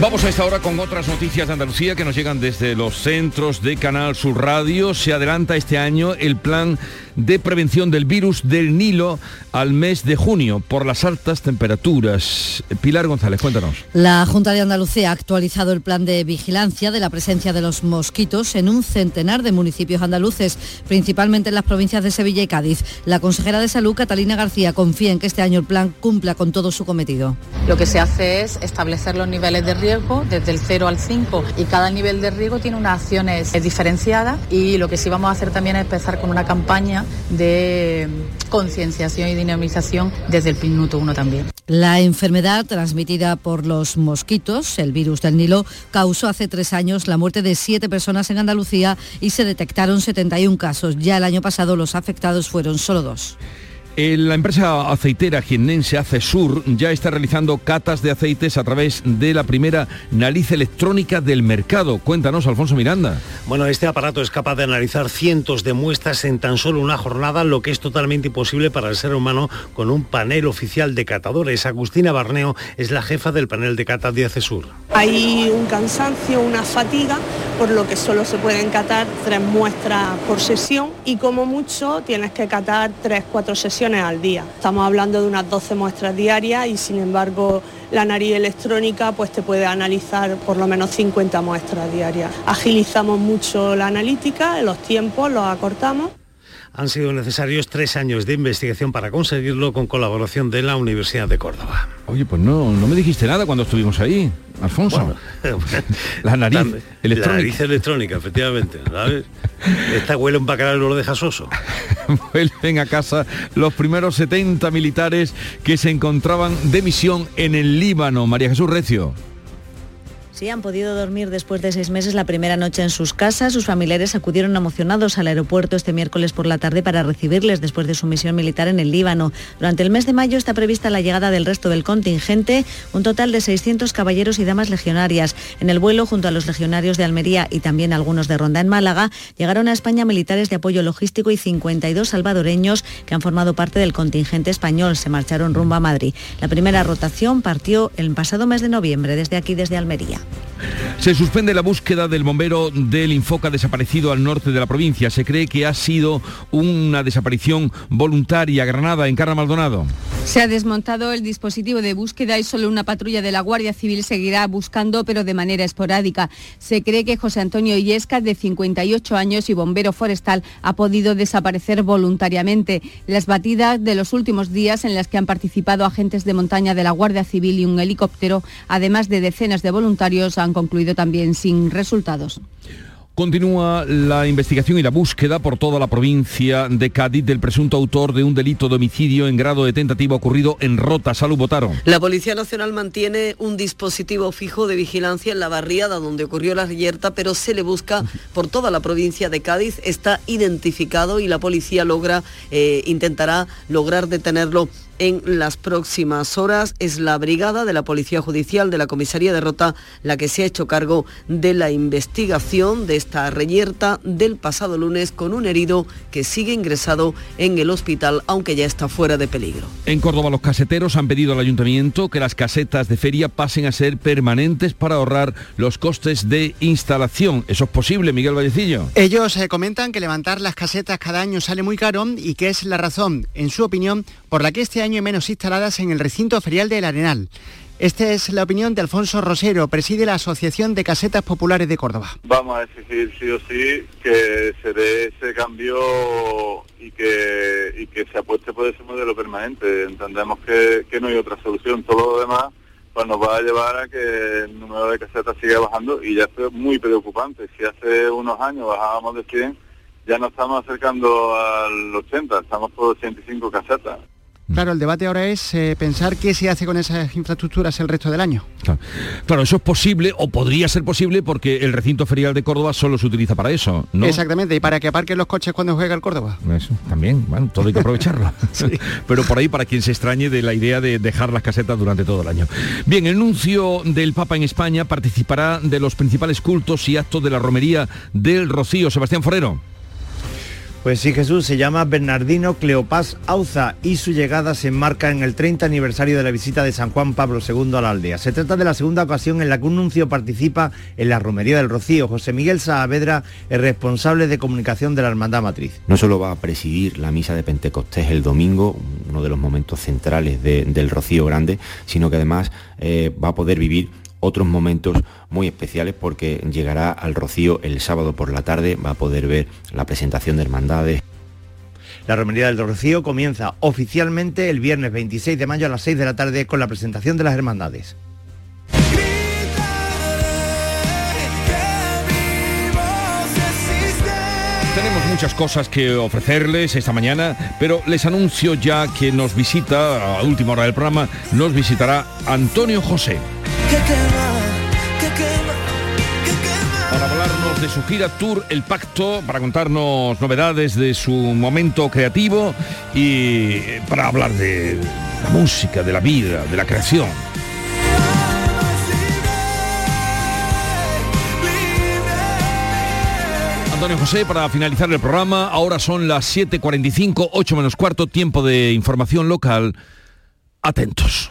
Vamos a esta hora con otras noticias de Andalucía que nos llegan desde los centros de Canal Sur Radio. Se adelanta este año el plan de prevención del virus del Nilo al mes de junio por las altas temperaturas. Pilar González, cuéntanos. La Junta de Andalucía ha actualizado el plan de vigilancia de la presencia de los mosquitos en un centenar de municipios andaluces, principalmente en las provincias de Sevilla y Cádiz. La consejera de Salud, Catalina García, confía en que este año el plan cumpla con todo su cometido. Lo que se hace es establecer los niveles de riesgo desde el 0 al 5 y cada nivel de riesgo tiene unas acciones diferenciadas y lo que sí vamos a hacer también es empezar con una campaña de concienciación y dinamización desde el minuto uno también. La enfermedad transmitida por los mosquitos, el virus del Nilo, causó hace tres años la muerte de siete personas en Andalucía y se detectaron 71 casos. Ya el año pasado los afectados fueron solo dos. Eh, La empresa aceitera jiennense Acesur ya está realizando catas de aceites a través de la primera nariz electrónica del mercado. Cuéntanos, Alfonso Miranda. Bueno, este aparato es capaz de analizar cientos de muestras en tan solo una jornada, lo que es totalmente imposible para el ser humano con un panel oficial de catadores. Agustina Barneo es la jefa del panel de cata de Acesur. Hay un cansancio, una fatiga, por lo que solo se pueden catar tres muestras por sesión y como mucho tienes que catar tres, cuatro sesiones al día. Estamos hablando de unas 12 muestras diarias y sin embargo la nariz electrónica pues te puede analizar por lo menos 50 muestras diarias. Agilizamos mucho la analítica, los tiempos los acortamos Han sido necesarios tres años de investigación para conseguirlo con colaboración de la Universidad de Córdoba. Oye, pues no, no me dijiste nada cuando estuvimos ahí, Alfonso. la nariz La, electrónica. La nariz electrónica, efectivamente. ¿sabes? Esta huele un bacalao lo deja soso. Vuelven a casa los primeros 70 militares que se encontraban de misión en el Líbano. María Jesús Recio. Sí, han podido dormir después de seis meses la primera noche en sus casas. Sus familiares acudieron emocionados al aeropuerto este miércoles por la tarde para recibirles después de su misión militar en el Líbano. Durante el mes de mayo está prevista la llegada del resto del contingente, un total de 600 caballeros y damas legionarias. En el vuelo, junto a los legionarios de Almería y también algunos de Ronda en Málaga, llegaron a España militares de apoyo logístico y 52 salvadoreños que han formado parte del contingente español. Se marcharon rumbo a Madrid. La primera rotación partió el pasado mes de noviembre, desde aquí, desde Almería. Se suspende la búsqueda del bombero del Infoca desaparecido al norte de la provincia. Se cree que ha sido una desaparición voluntaria. Granada, en Carra Maldonado. Se ha desmontado el dispositivo de búsqueda y solo una patrulla de la Guardia Civil seguirá buscando, pero de manera esporádica. Se cree que José Antonio Illescas, de 58 años y bombero forestal, ha podido desaparecer voluntariamente. Las batidas de los últimos días en las que han participado agentes de montaña de la Guardia Civil y un helicóptero, además de decenas de voluntarios, han concluido también sin resultados. Continúa la investigación y la búsqueda por toda la provincia de Cádiz del presunto autor de un delito de homicidio en grado de tentativa ocurrido en Rota. Salud, Botaro. La Policía Nacional mantiene un dispositivo fijo de vigilancia en la barriada donde ocurrió la reyerta, pero se le busca por toda la provincia de Cádiz. Está identificado y la policía logra, eh, intentará lograr detenerlo en las próximas horas. Es la brigada de la Policía Judicial de la Comisaría de Rota la que se ha hecho cargo de la investigación de esta reyerta del pasado lunes con un herido que sigue ingresado en el hospital, aunque ya está fuera de peligro. En Córdoba los caseteros han pedido al ayuntamiento que las casetas de feria pasen a ser permanentes para ahorrar los costes de instalación. ¿Eso es posible, Miguel Vallecillo? Ellos eh, comentan que levantar las casetas cada año sale muy caro y que es la razón, en su opinión, por la que este año hay menos instaladas en el recinto ferial del Arenal. Esta es la opinión de Alfonso Rosero, preside la Asociación de Casetas Populares de Córdoba. Vamos a exigir sí o sí que se dé ese cambio y que, se apueste por ese modelo permanente. Entendemos que, que no hay otra solución. Todo lo demás pues nos va a llevar a que el número de casetas siga bajando y ya es muy preocupante. Si hace unos años bajábamos de 100, ya nos estamos acercando al 80, estamos por 85 casetas. Claro, el debate ahora es eh, pensar qué se hace con esas infraestructuras el resto del año. Claro. eso es posible o podría ser posible porque el recinto ferial de Córdoba solo se utiliza para eso, ¿no? Exactamente, y para que aparquen los coches cuando juega el Córdoba. Eso, también, bueno, todo hay que aprovecharlo. Pero por ahí para quien se extrañe de la idea de dejar las casetas durante todo el año. Bien, el nuncio del Papa en España participará de los principales cultos y actos de la romería del Rocío. Sebastián Forero. Pues sí, Jesús, se llama Bernardino Cleopas Auza y su llegada se enmarca en el 30 aniversario de la visita de San Juan Pablo II a la aldea. Se trata de la segunda ocasión en la que un nuncio participa en la romería del Rocío. José Miguel Saavedra es responsable de comunicación de la Hermandad Matriz. No solo va a presidir la misa de Pentecostés el domingo, uno de los momentos centrales del Rocío Grande, sino que además eh, va a poder vivir otros momentos muy especiales porque llegará al Rocío el sábado por la tarde, va a poder ver la presentación de hermandades. La romería del Rocío comienza oficialmente el viernes 26 de mayo a las 6 de la tarde con la presentación de las hermandades. Tenemos muchas cosas que ofrecerles esta mañana, pero les anuncio ya que nos visita, a última hora del programa, nos visitará Antonio José. Para hablarnos de su gira Tour El Pacto, para contarnos novedades de su momento creativo y para hablar de la música, de la vida, de la creación. Antonio José, para finalizar el programa, ahora son las 7.45, 8 menos cuarto, tiempo de información local. Atentos.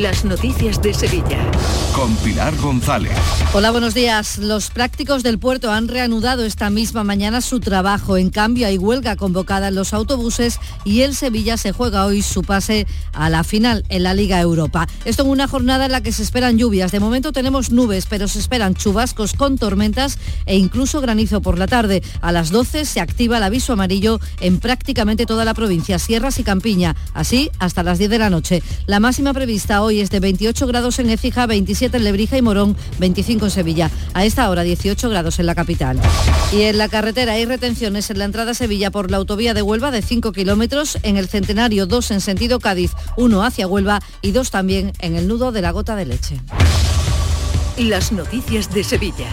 las noticias de Sevilla. Con Pilar González. Hola, buenos días. Los prácticos del puerto han reanudado esta misma mañana su trabajo. En cambio, hay huelga convocada en los autobuses y el Sevilla se juega hoy su pase a la final en la Liga Europa. Esto en una jornada en la que se esperan lluvias. De momento tenemos nubes, pero se esperan chubascos con tormentas e incluso granizo por la tarde. A las 12 se activa el aviso amarillo en prácticamente toda la provincia, Sierras y Campiña así hasta las 10 de la noche. La máxima prevista hoy es de 28 grados en Écija, 27 en Lebrija y Morón, 25 en Sevilla. A esta hora 18 grados en la capital. Y en la carretera hay retenciones en la entrada a Sevilla por la autovía de Huelva de 5 kilómetros, en el Centenario 2 en sentido Cádiz, 1 hacia Huelva y 2 también en el nudo de la gota de leche. Las noticias de Sevilla.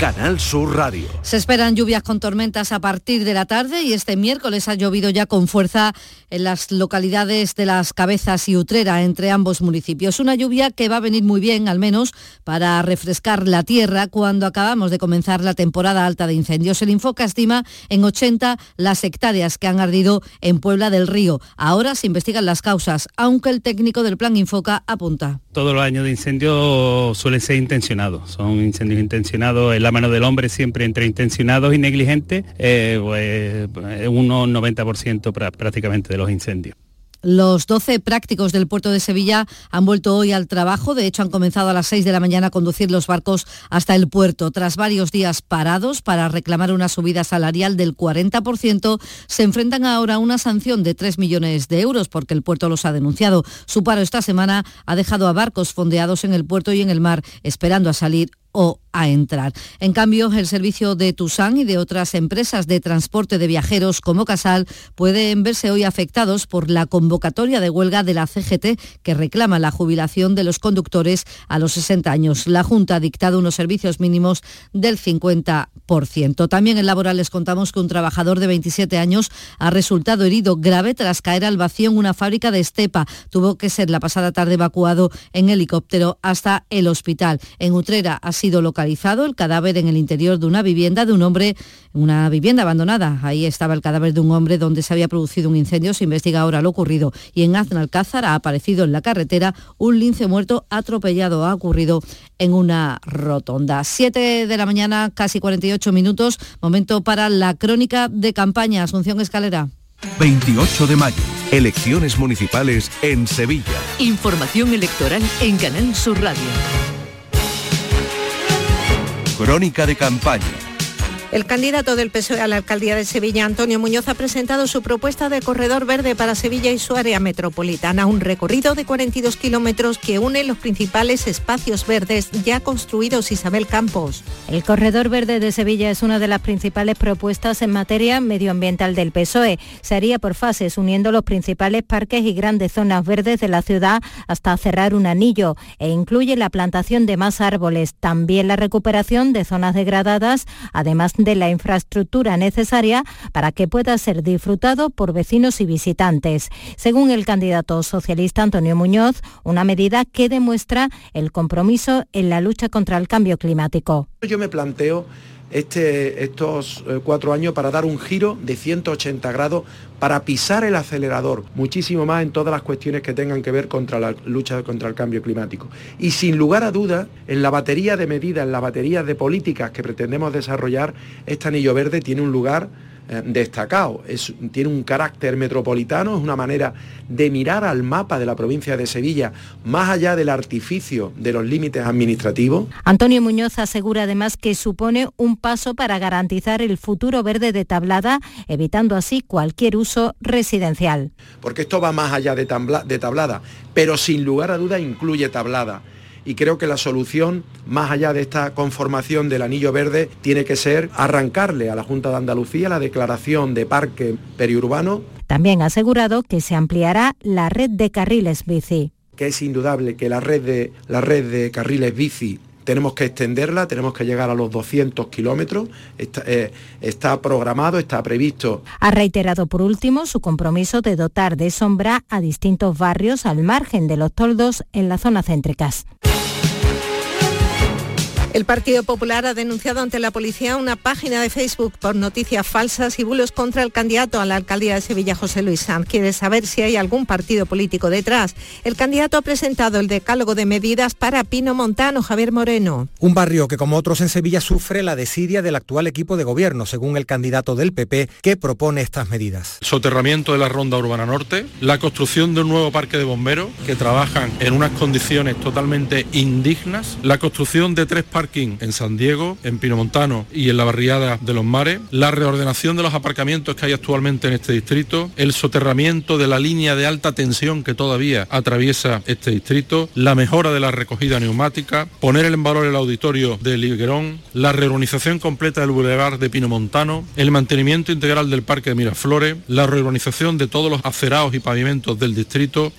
Canal Sur Radio. Se esperan lluvias con tormentas a partir de la tarde y este miércoles ha llovido ya con fuerza en las localidades de Las Cabezas y Utrera, entre ambos municipios. Una lluvia que va a venir muy bien, al menos, para refrescar la tierra cuando acabamos de comenzar la temporada alta de incendios. El Infoca estima en 80 las hectáreas que han ardido en Puebla del Río. Ahora se investigan las causas, aunque el técnico del Plan Infoca apunta. Todos los años de incendios suelen ser intencionados, son incendios intencionados en la mano del hombre siempre entre intencionados y negligentes, eh, pues, un 90% prácticamente de los incendios. Los 12 prácticos del puerto de Sevilla han vuelto hoy al trabajo. De hecho, han comenzado a las 6 de la mañana a conducir los barcos hasta el puerto. Tras varios días parados para reclamar una subida salarial del 40%, se enfrentan ahora a una sanción de 3 millones de euros porque el puerto los ha denunciado. Su paro esta semana ha dejado a barcos fondeados en el puerto y en el mar esperando a salir o a entrar. En cambio, el servicio de Tusan y de otras empresas de transporte de viajeros como Casal pueden verse hoy afectados por la convocatoria de huelga de la CGT que reclama la jubilación de los conductores a los 60 años. La Junta ha dictado unos servicios mínimos del 50%. También en laboral les contamos que un trabajador de 27 años ha resultado herido grave tras caer al vacío en una fábrica de Estepa. Tuvo que ser la pasada tarde evacuado en helicóptero hasta el hospital. En Utrera sido localizado el cadáver en el interior de una vivienda de un hombre, una vivienda abandonada. Ahí estaba el cadáver de un hombre donde se había producido un incendio. Se investiga ahora lo ocurrido. Y en Aznalcázar ha aparecido en la carretera un lince muerto atropellado. Ha ocurrido en una rotonda. 7 de la mañana, casi 48 minutos. Momento para la crónica de campaña. Asunción Escalera. 28 de mayo. Elecciones municipales en Sevilla. Información electoral en Canal Sur Radio. Crónica de campaña. El candidato del PSOE a la alcaldía de Sevilla, Antonio Muñoz, ha presentado su propuesta de corredor verde para Sevilla y su área metropolitana, un recorrido de 42 kilómetros que une los principales espacios verdes ya construidos Isabel Campos. El corredor verde de Sevilla es una de las principales propuestas en materia medioambiental del PSOE. Se haría por fases, uniendo los principales parques y grandes zonas verdes de la ciudad hasta cerrar un anillo e incluye la plantación de más árboles, también la recuperación de zonas degradadas, además de la infraestructura necesaria para que pueda ser disfrutado por vecinos y visitantes. Según el candidato socialista Antonio Muñoz, una medida que demuestra el compromiso en la lucha contra el cambio climático. Yo me planteo este, estos eh, cuatro años para dar un giro de 180 grados, para pisar el acelerador muchísimo más en todas las cuestiones que tengan que ver contra la lucha contra el cambio climático. Y sin lugar a dudas, en la batería de medidas, en la batería de políticas que pretendemos desarrollar, este anillo verde tiene un lugar eh, destacado. tiene un carácter metropolitano, es una manera de mirar al mapa de la provincia de Sevilla más allá del artificio de los límites administrativos. Antonio Muñoz asegura además que supone un paso para garantizar el futuro verde de Tablada, evitando así cualquier uso residencial. Porque esto va más allá de, de Tablada, pero sin lugar a duda incluye Tablada y creo que la solución, más allá de esta conformación del anillo verde, tiene que ser arrancarle a la Junta de Andalucía la declaración de parque periurbano. También ha asegurado que se ampliará la red de carriles bici. Que es indudable que la red de, la red de carriles bici tenemos que extenderla, tenemos que llegar a los 200 kilómetros, está, eh, está, programado, está previsto. Ha reiterado por último su compromiso de dotar de sombra a distintos barrios al margen de los toldos en las zonas céntricas. El Partido Popular ha denunciado ante la policía una página de Facebook por noticias falsas y bulos contra el candidato a la alcaldía de Sevilla, José Luis Sanz. Quiere saber si hay algún partido político detrás. El candidato ha presentado el decálogo de medidas para Pino Montano, Javier Moreno. Un barrio que, como otros en Sevilla, sufre la desidia del actual equipo de gobierno, según el candidato del PP, que propone estas medidas. Soterramiento de la Ronda Urbana Norte, la construcción de un nuevo parque de bomberos que trabajan en unas condiciones totalmente indignas, la construcción de tres parques parking en San Diego, en Pinomontano y en la barriada de los mares, la reordenación de los aparcamientos que hay actualmente en este distrito, el soterramiento de la línea de alta tensión que todavía atraviesa este distrito, la mejora de la recogida neumática, poner en valor el auditorio de Liguerón, la reurbanización completa del bulevar de Pinomontano, el mantenimiento integral del parque de Miraflores, la reurbanización de todos los acerados y pavimentos del distrito.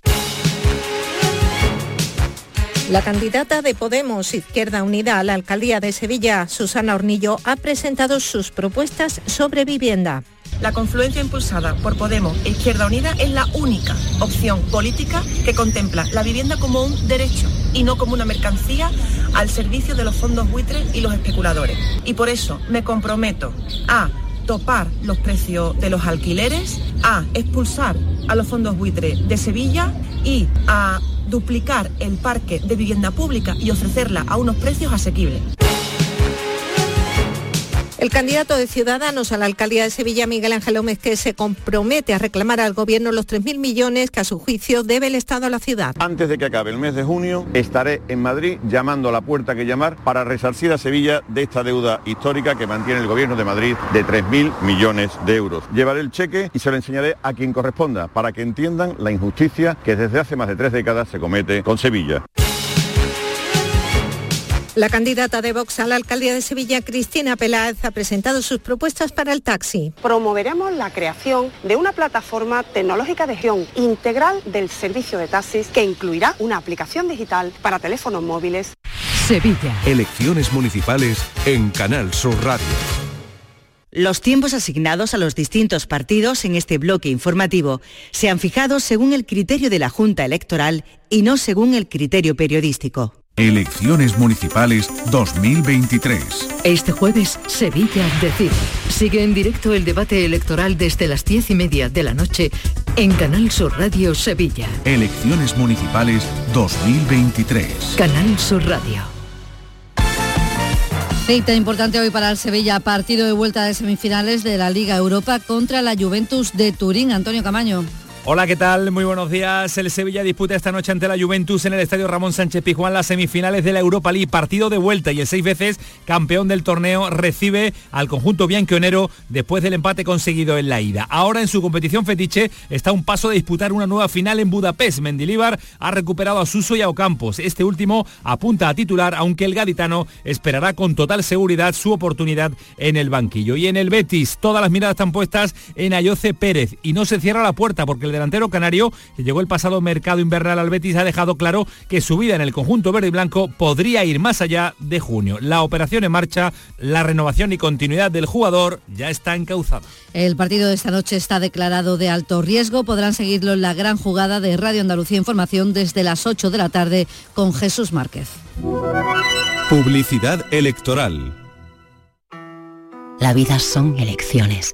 La candidata de Podemos Izquierda Unida a la alcaldía de Sevilla, Susana Hornillo, ha presentado sus propuestas sobre vivienda. La confluencia impulsada por Podemos e Izquierda Unida es la única opción política que contempla la vivienda como un derecho y no como una mercancía al servicio de los fondos buitres y los especuladores. Y por eso me comprometo a topar los precios de los alquileres, a expulsar a los fondos buitres de Sevilla y a duplicar el parque de vivienda pública y ofrecerla a unos precios asequibles. El candidato de Ciudadanos a la alcaldía de Sevilla, Miguel Ángel Gómez, que se compromete a reclamar al gobierno los 3.000 millones que a su juicio debe el Estado a la ciudad. Antes de que acabe el mes de junio, estaré en Madrid llamando a la puerta que llamar para resarcir a Sevilla de esta deuda histórica que mantiene el gobierno de Madrid de 3.000 millones de euros. Llevaré el cheque y se lo enseñaré a quien corresponda para que entiendan la injusticia que desde hace más de tres décadas se comete con Sevilla. La candidata de Vox a la alcaldía de Sevilla, Cristina Peláez, ha presentado sus propuestas para el taxi. Promoveremos la creación de una plataforma tecnológica de gestión integral del servicio de taxis que incluirá una aplicación digital para teléfonos móviles. Sevilla. Elecciones municipales en Canal Sur Radio. Los tiempos asignados a los distintos partidos en este bloque informativo se han fijado según el criterio de la Junta Electoral y no según el criterio periodístico. Elecciones Municipales 2023. Este jueves, Sevilla decide. Sigue en directo el debate electoral desde las diez y media de la noche en Canal Sur Radio Sevilla. Elecciones Municipales 2023. Canal Sur Radio. Cita importante hoy para el Sevilla, partido de vuelta de semifinales de la Liga Europa contra la Juventus de Turín. Antonio Camaño. Hola, ¿qué tal? Muy buenos días. El Sevilla disputa esta noche ante la Juventus en el Estadio Ramón Sánchez Pizjuán las semifinales de la Europa League, partido de vuelta y el seis veces campeón del torneo recibe al conjunto bianquionero después del empate conseguido en la ida. Ahora en su competición fetiche está un paso de disputar una nueva final en Budapest. Mendilibar ha recuperado a Suso y a Ocampos. Este último apunta a titular, aunque el gaditano esperará con total seguridad su oportunidad en el banquillo. Y en el Betis, todas las miradas están puestas en Ayoce Pérez y no se cierra la puerta porque el delantero canario, que llegó el pasado mercado invernal al Betis, ha dejado claro que su vida en el conjunto verde y blanco podría ir más allá de junio. La operación en marcha, la renovación y continuidad del jugador ya está encauzada. El partido de esta noche está declarado de alto riesgo. Podrán seguirlo en la gran jugada de Radio Andalucía Información desde las 8 de la tarde con Jesús Márquez. Publicidad electoral. La vida son elecciones.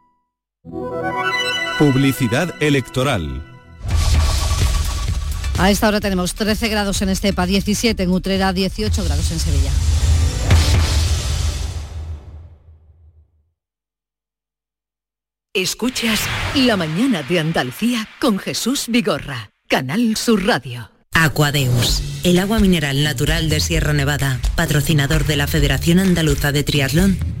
Publicidad electoral. A esta hora tenemos 13 grados en Estepa, 17 en Utrera, 18 grados en Sevilla. Escuchas La mañana de Andalucía con Jesús Vigorra, Canal Sur Radio. Aquadeus, el agua mineral natural de Sierra Nevada, patrocinador de la Federación Andaluza de Triatlón,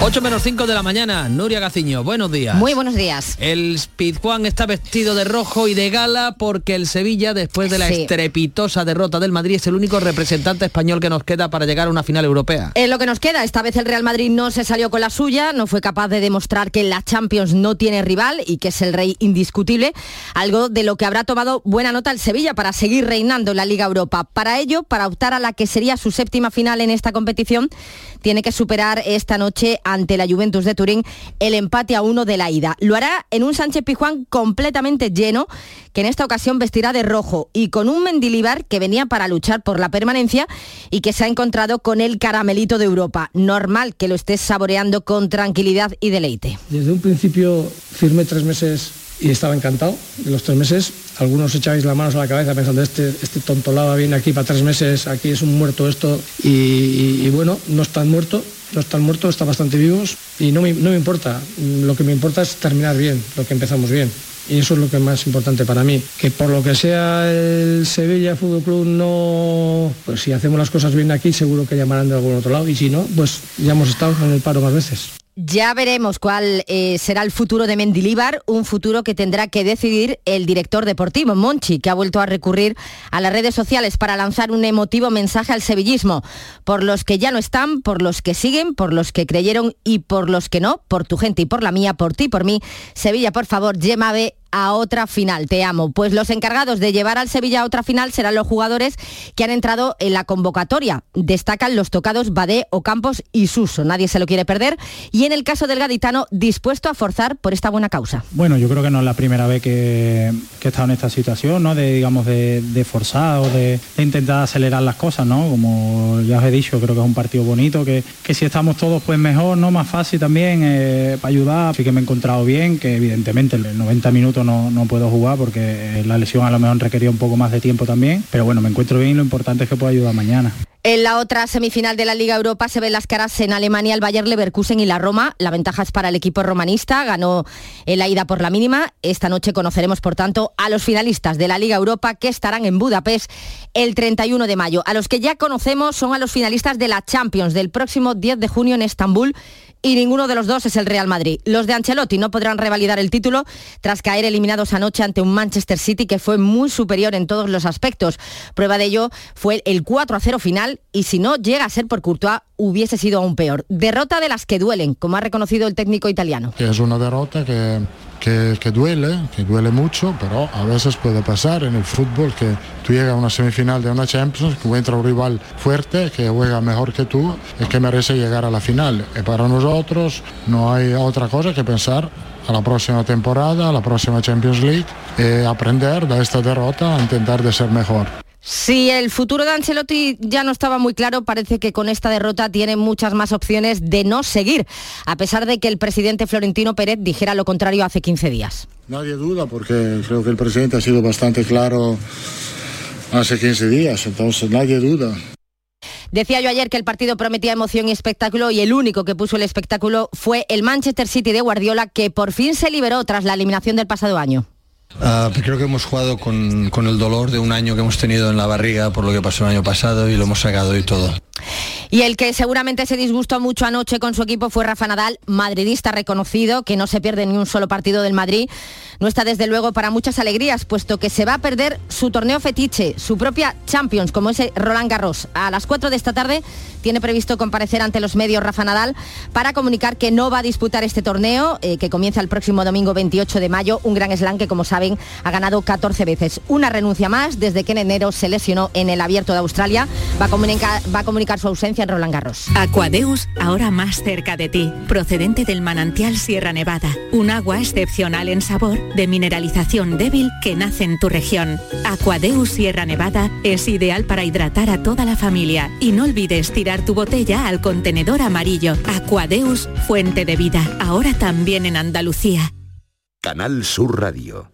8 menos 5 de la mañana, Nuria Gaciño, buenos días. Muy buenos días. El Juan está vestido de rojo y de gala porque el Sevilla, después de la Sí. estrepitosa derrota del Madrid, es el único representante español que nos queda para llegar a una final europea. Es lo que nos queda. Esta vez el Real Madrid no se salió con la suya, no fue capaz de demostrar que la Champions no tiene rival y que es el rey indiscutible, algo de lo que habrá tomado buena nota el Sevilla para seguir reinando en la Liga Europa. Para ello, para optar a la que sería su séptima final en esta competición, tiene que superar esta noche ante la Juventus de Turín el empate a uno de la ida. Lo hará en un Sánchez Pijuán completamente lleno, que en esta ocasión vestirá de rojo y con un Mendilibar que venía para luchar por la permanencia y que se ha encontrado con el caramelito de Europa. Normal que lo estés saboreando con tranquilidad y deleite. Desde un principio firmé tres meses y estaba encantado. En los tres meses algunos echabais las manos a la cabeza pensando este, este tontolaba viene aquí para tres meses, aquí es un muerto esto y, bueno, no están muerto, no están muertos, están bastante vivos y no me, no me importa. Lo que me importa es terminar bien, lo que empezamos bien. Y eso es lo que es más importante para mí. Que por lo que sea el Sevilla Fútbol Club no, pues si hacemos las cosas bien aquí seguro que llamarán de algún otro lado y si no, pues ya hemos estado en el paro más veces. Ya veremos cuál eh, será el futuro de Mendilíbar, un futuro que tendrá que decidir el director deportivo, Monchi, que ha vuelto a recurrir a las redes sociales para lanzar un emotivo mensaje al sevillismo, por los que ya no están, por los que siguen, por los que creyeron y por los que no, por tu gente y por la mía, por ti por mí. Sevilla, por favor, llévame a otra final, te amo. Pues los encargados de llevar al Sevilla a otra final serán los jugadores que han entrado en la convocatoria. Destacan los tocados Badé, Ocampos y Suso. Nadie se lo quiere perder. Y en el caso del gaditano, dispuesto a forzar por esta buena causa. Bueno, yo creo que no es la primera vez que, que he estado en esta situación, ¿no? De, digamos, de, de forzar o de, intentar acelerar las cosas, ¿no? Como ya os he dicho, creo que es un partido bonito, que, si estamos todos, pues mejor, ¿no? Más fácil también eh, para ayudar. Sí que me he encontrado bien, que evidentemente en 90 minutos no, no puedo jugar porque la lesión a lo mejor requería un poco más de tiempo también. Pero bueno, me encuentro bien y lo importante es que puedo ayudar mañana. En la otra semifinal de la Liga Europa se ven las caras en Alemania, el Bayer Leverkusen y la Roma. La ventaja es para el equipo romanista, ganó en la ida por la mínima. Esta noche conoceremos, por tanto, a los finalistas de la Liga Europa que estarán en Budapest el 31 de mayo. A los que ya conocemos son a los finalistas de la Champions del próximo 10 de junio en Estambul y ninguno de los dos es el Real Madrid. Los de Ancelotti no podrán revalidar el título tras caer eliminados anoche ante un Manchester City que fue muy superior en todos los aspectos. Prueba de ello fue el 4 a 0 final y si no llega a ser por Courtois hubiese sido aún peor. Derrota de las que duelen, como ha reconocido el técnico italiano. Es una derrota que que, duele, que duele mucho, pero a veces puede pasar en el fútbol que tú llegas a una semifinal de una Champions, que encuentra un rival fuerte, que juega mejor que tú y que merece llegar a la final. Y para nosotros no hay otra cosa que pensar a la próxima temporada, a la próxima Champions League, y aprender de esta derrota intentar de ser mejor. Si el futuro de Ancelotti ya no estaba muy claro, parece que con esta derrota tiene muchas más opciones de no seguir, a pesar de que el presidente Florentino Pérez dijera lo contrario hace 15 días. Nadie duda porque creo que el presidente ha sido bastante claro hace 15 días, entonces nadie duda. Decía yo ayer que el partido prometía emoción y espectáculo y el único que puso el espectáculo fue el Manchester City de Guardiola, que por fin se liberó tras la eliminación del pasado año. Ah, creo que hemos jugado con, con, el dolor de un año que hemos tenido en la barriga por lo que pasó el año pasado y lo hemos sacado y todo. Y el que seguramente se disgustó mucho anoche con su equipo fue Rafa Nadal, madridista reconocido, que no se pierde ni un solo partido del Madrid. No está desde luego para muchas alegrías, puesto que se va a perder su torneo fetiche, su propia Champions, como ese Roland Garros. A las 4 de esta tarde tiene previsto comparecer ante los medios Rafa Nadal para comunicar que no va a disputar este torneo, eh, que comienza el próximo domingo 28 de mayo, un gran slam que, como saben, ha ganado 14 veces. Una renuncia más desde que en enero se lesionó en el Abierto de Australia. Va a comunicar, va a comunicar su ausencia en Roland Garros. Aquadeus, ahora más cerca de ti, procedente del manantial Sierra Nevada. Un agua excepcional en sabor, de mineralización débil que nace en tu región. Aquadeus Sierra Nevada es ideal para hidratar a toda la familia. Y no olvides tirar tu botella al contenedor amarillo. Aquadeus, fuente de vida, ahora también en Andalucía. Canal Sur Radio,